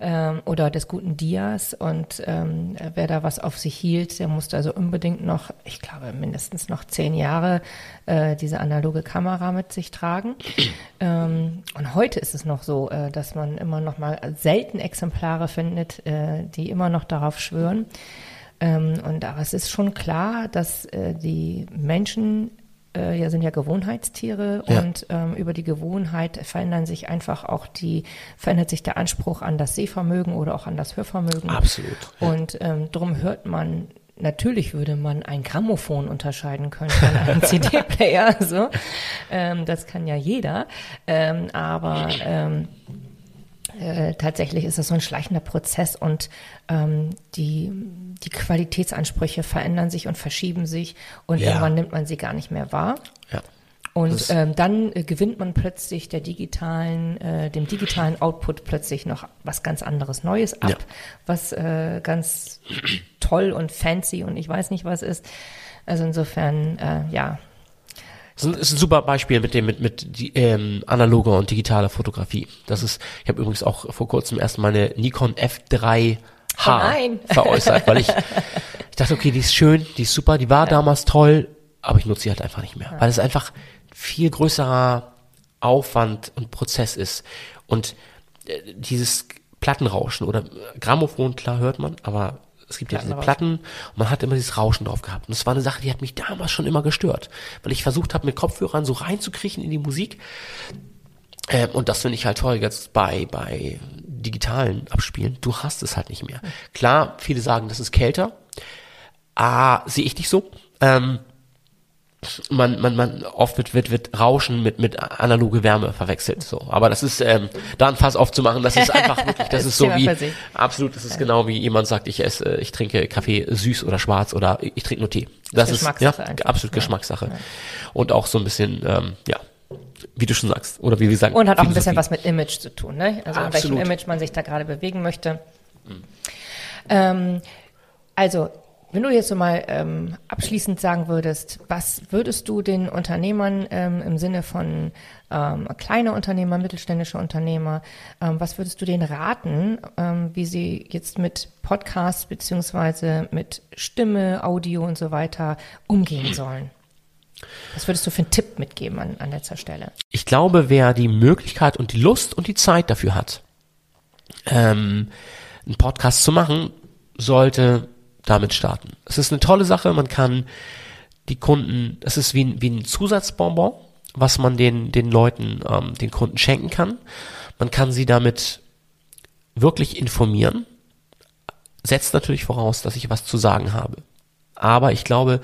A: ähm, oder des guten Dias und ähm, wer da was auf sich hielt, der musste also unbedingt noch, ich glaube mindestens noch zehn Jahre äh, diese analoge Kamera mit sich tragen. Ähm, und heute ist es noch so, äh, dass man immer noch mal selten Exemplare findet, äh, die immer noch darauf schwören. Ähm, und aber es ist schon klar, dass äh, die Menschen äh, ja sind ja Gewohnheitstiere
B: Ja.
A: und ähm, über die Gewohnheit verändern sich einfach auch die verändert sich der Anspruch an das Sehvermögen oder auch an das Hörvermögen.
B: absolut.
A: Und ähm, darum hört man, natürlich würde man ein Grammophon unterscheiden können von einem CD-Player, so. Ähm, das kann ja jeder. Ähm, aber ähm, äh, tatsächlich ist es so ein schleichender Prozess und ähm, die, die Qualitätsansprüche verändern sich und verschieben sich und
B: Ja.
A: irgendwann nimmt man sie gar nicht mehr wahr.
B: Ja.
A: Und
B: Das-
A: ähm, dann äh, gewinnt man plötzlich der digitalen, äh, dem digitalen Output plötzlich noch was ganz anderes Neues ab,
B: Ja.
A: was äh, ganz toll und fancy und ich weiß nicht was ist. Also insofern, äh, ja,
B: Das ist ein- ist ein super Beispiel mit dem mit mit die, ähm, analoger und digitaler Fotografie. Das ist, ich habe übrigens auch vor kurzem erst meine Nikon F3H
A: Oh nein.
B: veräußert, weil ich ich dachte, okay, die ist schön, die ist super, die war damals toll, aber ich nutze sie halt einfach nicht mehr, weil es einfach viel größerer Aufwand und Prozess ist und äh, dieses Plattenrauschen oder Grammophon, klar hört man, aber es gibt ja diese. Platten und man hat immer dieses Rauschen drauf gehabt. Und das war eine Sache, die hat mich damals schon immer gestört, weil ich versucht habe, mit Kopfhörern so reinzukriechen in die Musik. Ähm, und das finde ich halt toll jetzt bei, bei digitalen Abspielen. Du hast es halt nicht mehr. Klar, viele sagen, das ist kälter. Ah, sehe ich nicht so. Ähm, man, man, man oft wird, wird, wird Rauschen mit, mit analoge Wärme verwechselt. So. Aber das ist, ähm, da ein Fass aufzumachen, das ist einfach wirklich, das,
A: Das
B: ist so wie, absolut, das ist genau wie jemand sagt, ich esse, äh, ich trinke Kaffee süß oder schwarz oder ich trinke nur Tee. Das ist, ja, absolut
A: Ja.
B: Geschmackssache. Und auch so ein bisschen, ähm, ja, wie du schon sagst, oder wie wir sagen.
A: Und hat auch ein bisschen was mit Image zu tun, ne? Also in welchem
B: Absolut.
A: Image man sich da gerade bewegen möchte. Ähm, also, wenn du jetzt so mal ähm, abschließend sagen würdest, was würdest du den Unternehmern ähm, im Sinne von ähm, kleine Unternehmer, mittelständische Unternehmer, ähm, was würdest du denen raten, ähm, wie sie jetzt mit Podcasts beziehungsweise mit Stimme, Audio und so weiter umgehen sollen? Was würdest du für einen Tipp mitgeben an, an letzter Stelle?
B: ich glaube, wer die Möglichkeit und die Lust und die Zeit dafür hat, ähm, einen Podcast zu machen, sollte damit starten. Es ist eine tolle Sache, man kann die Kunden, es ist wie, ein- wie ein Zusatzbonbon, was man den, den Leuten, ähm, den Kunden schenken kann. Man kann sie damit wirklich informieren, setzt natürlich voraus, dass ich was zu sagen habe. Aber ich glaube,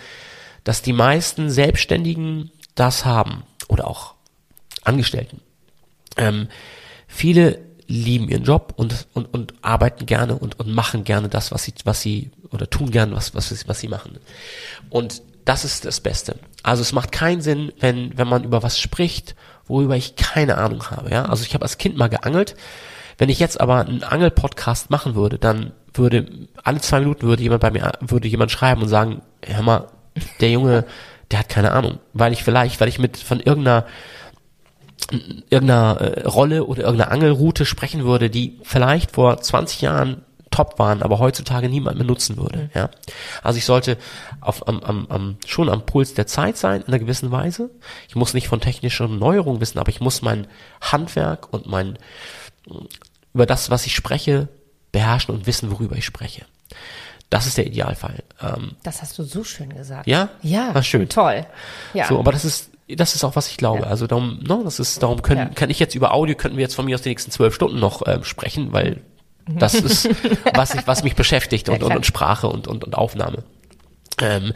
B: dass die meisten Selbstständigen das haben oder auch Angestellten. Ähm, viele lieben ihren Job und, und, und arbeiten gerne und, und machen gerne das, was sie, was sie, oder tun gerne was, was, sie- was sie machen. Und das ist das Beste. Also es macht keinen Sinn, wenn, wenn man über was spricht, worüber ich keine Ahnung habe. Ja? Also ich habe als Kind mal geangelt. Wenn ich jetzt aber einen Angel-Podcast machen würde, dann würde alle zwei Minuten würde jemand bei mir, würde jemand schreiben und sagen, hör mal, der Junge, der hat keine Ahnung. Weil ich vielleicht, weil ich mit von irgendeiner irgendeiner äh, Rolle oder irgendeiner Angelroute sprechen würde, die vielleicht vor 20 Jahren top waren, aber heutzutage niemand mehr nutzen würde. Ja? Also ich sollte auf, am, am, am, schon am Puls der Zeit sein, in einer gewissen Weise. Ich muss nicht von technischen Neuerungen wissen, aber ich muss mein Handwerk und mein über das, was ich spreche, beherrschen und wissen, worüber ich spreche. Das ist der Idealfall. Ähm,
A: Das hast du so schön gesagt.
B: Ja?
A: Ja.
B: War schön.
A: Toll. Ja.
B: so, aber das ist, das ist auch, was ich glaube.
A: Ja.
B: Also darum, no, das ist, darum können,
A: Ja.
B: kann ich jetzt über Audio, könnten wir jetzt von mir aus die nächsten zwölf Stunden noch ähm, sprechen, weil das ist, was ich, was mich beschäftigt und,
A: Ja,
B: und, und Sprache und, und, und Aufnahme. Ähm,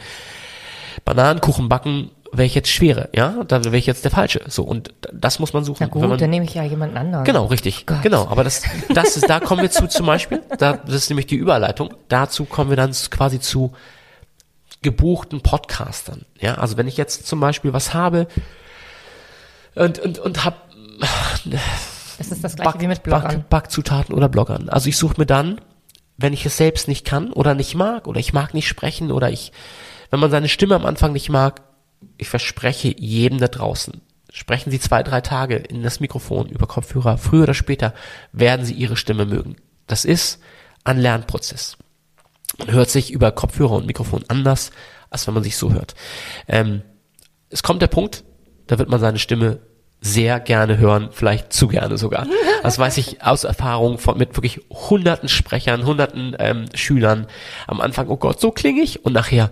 B: Bananenkuchen backen wäre ich jetzt schwere, ja, da wäre ich jetzt der Falsche. So, und das muss man suchen.
A: Na gut,
B: man,
A: dann nehme ich ja jemanden anderen.
B: Genau, richtig.
A: Gott.
B: Genau, aber das, das ist, da kommen wir zu zum Beispiel, da, das ist nämlich die Überleitung, dazu kommen wir dann quasi zu gebuchten Podcastern. Ja, also wenn ich jetzt zum Beispiel was habe und, und, und hab
A: Das ist das gleiche wie mit Bloggern.
B: Back, Backzutaten oder Bloggern. Also ich suche mir dann, wenn ich es selbst nicht kann oder nicht mag oder ich mag nicht sprechen oder ich, wenn man seine Stimme am Anfang nicht mag, ich verspreche jedem da draußen, sprechen Sie zwei, drei Tage in das Mikrofon über Kopfhörer, früher oder später werden Sie Ihre Stimme mögen. Das ist ein Lernprozess. Man hört sich über Kopfhörer und Mikrofon anders, als wenn man sich so hört. Ähm, es kommt der Punkt, da wird man seine Stimme sehr gerne hören, vielleicht zu gerne sogar. Das weiß ich aus Erfahrung von mit wirklich hunderten Sprechern, hunderten ähm, Schülern. Am Anfang, oh Gott, so klinge ich und nachher,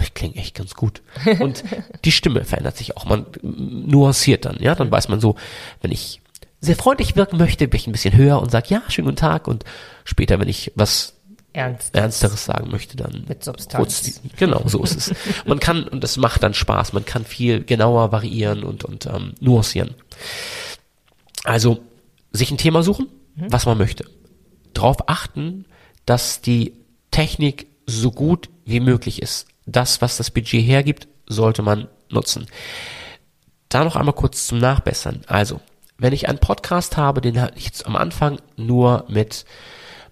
B: ich klinge echt ganz gut. Und die Stimme verändert sich auch. Man mm, nuanciert dann, ja, dann weiß man so, wenn ich sehr freundlich wirken möchte, bin ich ein bisschen höher und sage, ja, schönen guten Tag. Und später, wenn ich was
A: Ernst.
B: Ernsteres sagen möchte, dann
A: Mit Substanz.
B: kurz genau, so ist es. Man kann, und das macht dann Spaß, man kann viel genauer variieren und, und ähm, nuancieren. Also, sich ein Thema suchen, was man möchte. Darauf achten, dass die Technik so gut wie möglich ist. Das, was das Budget hergibt, sollte man nutzen. Da noch einmal kurz zum Nachbessern. Also, wenn ich einen Podcast habe, den ich jetzt am Anfang nur mit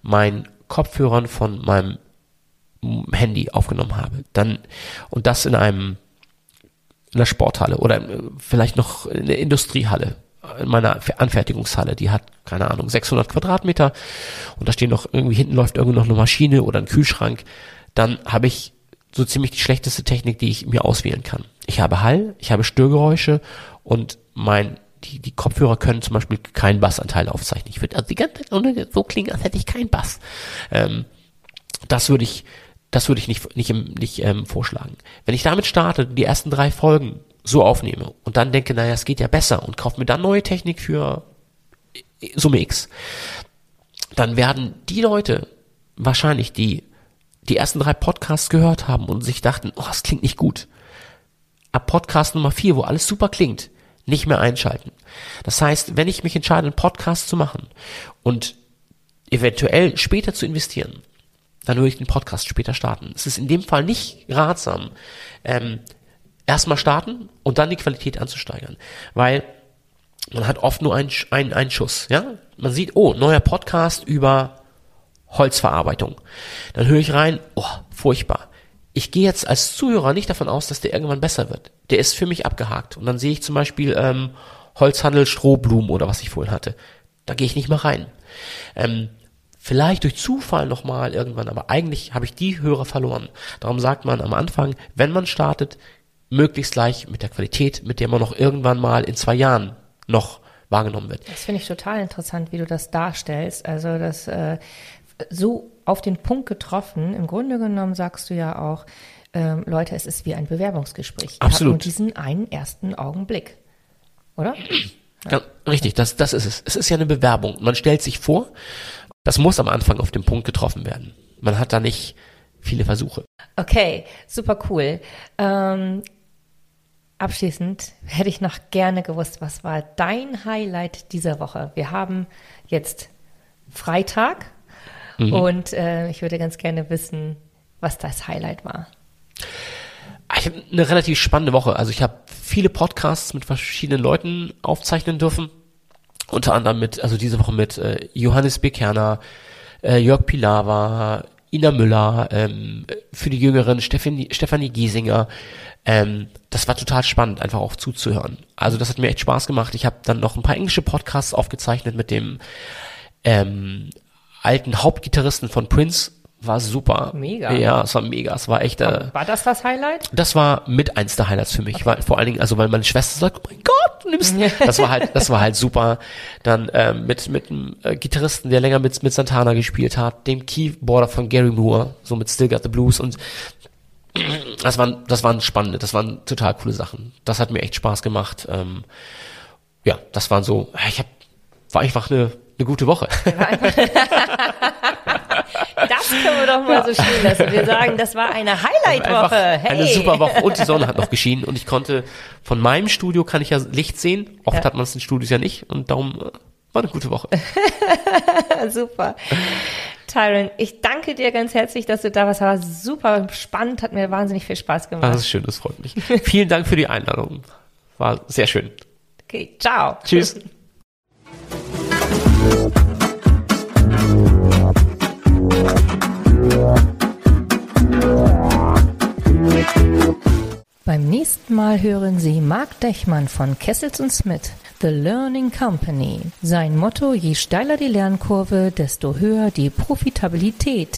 B: meinen Kopfhörern von meinem Handy aufgenommen habe, dann und das in einem in der Sporthalle oder äh, vielleicht noch in der Industriehalle, in meiner Anfertigungshalle, die hat, keine Ahnung, 600 Quadratmeter und da stehen noch, irgendwie hinten läuft irgendwo noch eine Maschine oder ein Kühlschrank, dann habe ich so ziemlich die schlechteste Technik, die ich mir auswählen kann. Ich habe Hall, ich habe Störgeräusche und mein die, die Kopfhörer können zum Beispiel keinen Bassanteil aufzeichnen. Ich würde also die ganze Zeit so klingen, als hätte ich keinen Bass. Ähm, das würde ich, das würde ich nicht, nicht, nicht ähm, vorschlagen. Wenn ich damit starte, die ersten drei Folgen so aufnehme und dann denke, naja, es geht ja besser und kaufe mir dann neue Technik für Summe X, dann werden die Leute wahrscheinlich, die die ersten drei Podcasts gehört haben und sich dachten, oh, das klingt nicht gut, ab Podcast Nummer 4, wo alles super klingt, nicht mehr einschalten. Das heißt, wenn ich mich entscheide, einen Podcast zu machen und eventuell später zu investieren, dann würde ich den Podcast später starten. Es ist in dem Fall nicht ratsam, ähm, erstmal starten und dann die Qualität anzusteigern, weil man hat oft nur einen, einen, einen Schuss, ja. Man sieht, oh, neuer Podcast über Holzverarbeitung. Dann höre ich rein, oh, furchtbar. Ich gehe jetzt als Zuhörer nicht davon aus, dass der irgendwann besser wird. Der ist für mich abgehakt. Und dann sehe ich zum Beispiel ähm, Holzhandel, Strohblumen oder was ich vorhin hatte. Da gehe ich nicht mehr rein. Ähm, vielleicht durch Zufall nochmal irgendwann, aber eigentlich habe ich die Hörer verloren. Darum sagt man am Anfang, wenn man startet, möglichst gleich mit der Qualität, mit der man noch irgendwann mal in zwei Jahren noch wahrgenommen wird.
A: Das finde ich total interessant, wie du das darstellst. Also das äh, so auf den Punkt getroffen. Im Grunde genommen sagst du ja auch, ähm, Leute, es ist wie ein Bewerbungsgespräch.
B: Absolut.
A: Und diesen einen ersten Augenblick, oder?
B: Ja, richtig, das, das ist es. Es ist ja eine Bewerbung. Man stellt sich vor, das muss am Anfang auf den Punkt getroffen werden. Man hat da nicht viele Versuche.
A: Okay, super cool. Ähm, abschließend hätte ich noch gerne gewusst, was war dein Highlight dieser Woche? Wir haben jetzt Freitag mhm. und äh, ich würde ganz gerne wissen, was das Highlight war.
B: Ich habe eine relativ spannende Woche. Also ich habe viele Podcasts mit verschiedenen Leuten aufzeichnen dürfen. Unter anderem mit, also diese Woche mit äh, Johannes Bekerner, äh, Jörg Pilawa, Ina Müller, ähm, für die Jüngeren Stefanie, Stefanie Giesinger. Ähm, das war total spannend, einfach auch zuzuhören. Also das hat mir echt Spaß gemacht. Ich habe dann noch ein paar englische Podcasts aufgezeichnet mit dem ähm, alten Hauptgitarristen von Prince, war super.
A: Mega.
B: Ja, es war mega. Es war echt. Äh,
A: war das das Highlight?
B: Das war mit eins der Highlights für mich, okay. weil vor allen Dingen, also weil meine Schwester sagt, oh mein Gott, du nimmst. das war halt, das war halt super. Dann ähm, mit mit einem äh, Gitarristen, der länger mit mit Santana gespielt hat, dem Keyboarder von Gary Moore, so mit Still Got the Blues und das waren das waren spannende, das waren total coole Sachen. Das hat mir echt Spaß gemacht. Ähm, ja, das waren so. Ich hab, war einfach eine eine gute Woche.
A: Das können wir doch mal so stehen lassen. Wir sagen, das war eine Highlight-Woche. Hey.
B: Eine super Woche und die Sonne hat noch geschienen und ich konnte von meinem Studio kann ich ja Licht sehen. Oft ja. hat man es in Studios ja nicht und darum äh, war eine gute Woche.
A: super. Tyron, ich danke dir ganz herzlich, dass du da warst. War super spannend, hat mir wahnsinnig viel Spaß gemacht.
B: Das ist schön, das freut mich. Vielen Dank für die Einladung. War sehr schön.
A: Okay, ciao.
B: Tschüss.
A: Beim nächsten Mal hören Sie Marc Dechmann von Kessels und Smith, The Learning Company. Sein Motto, je steiler die Lernkurve, desto höher die Profitabilität.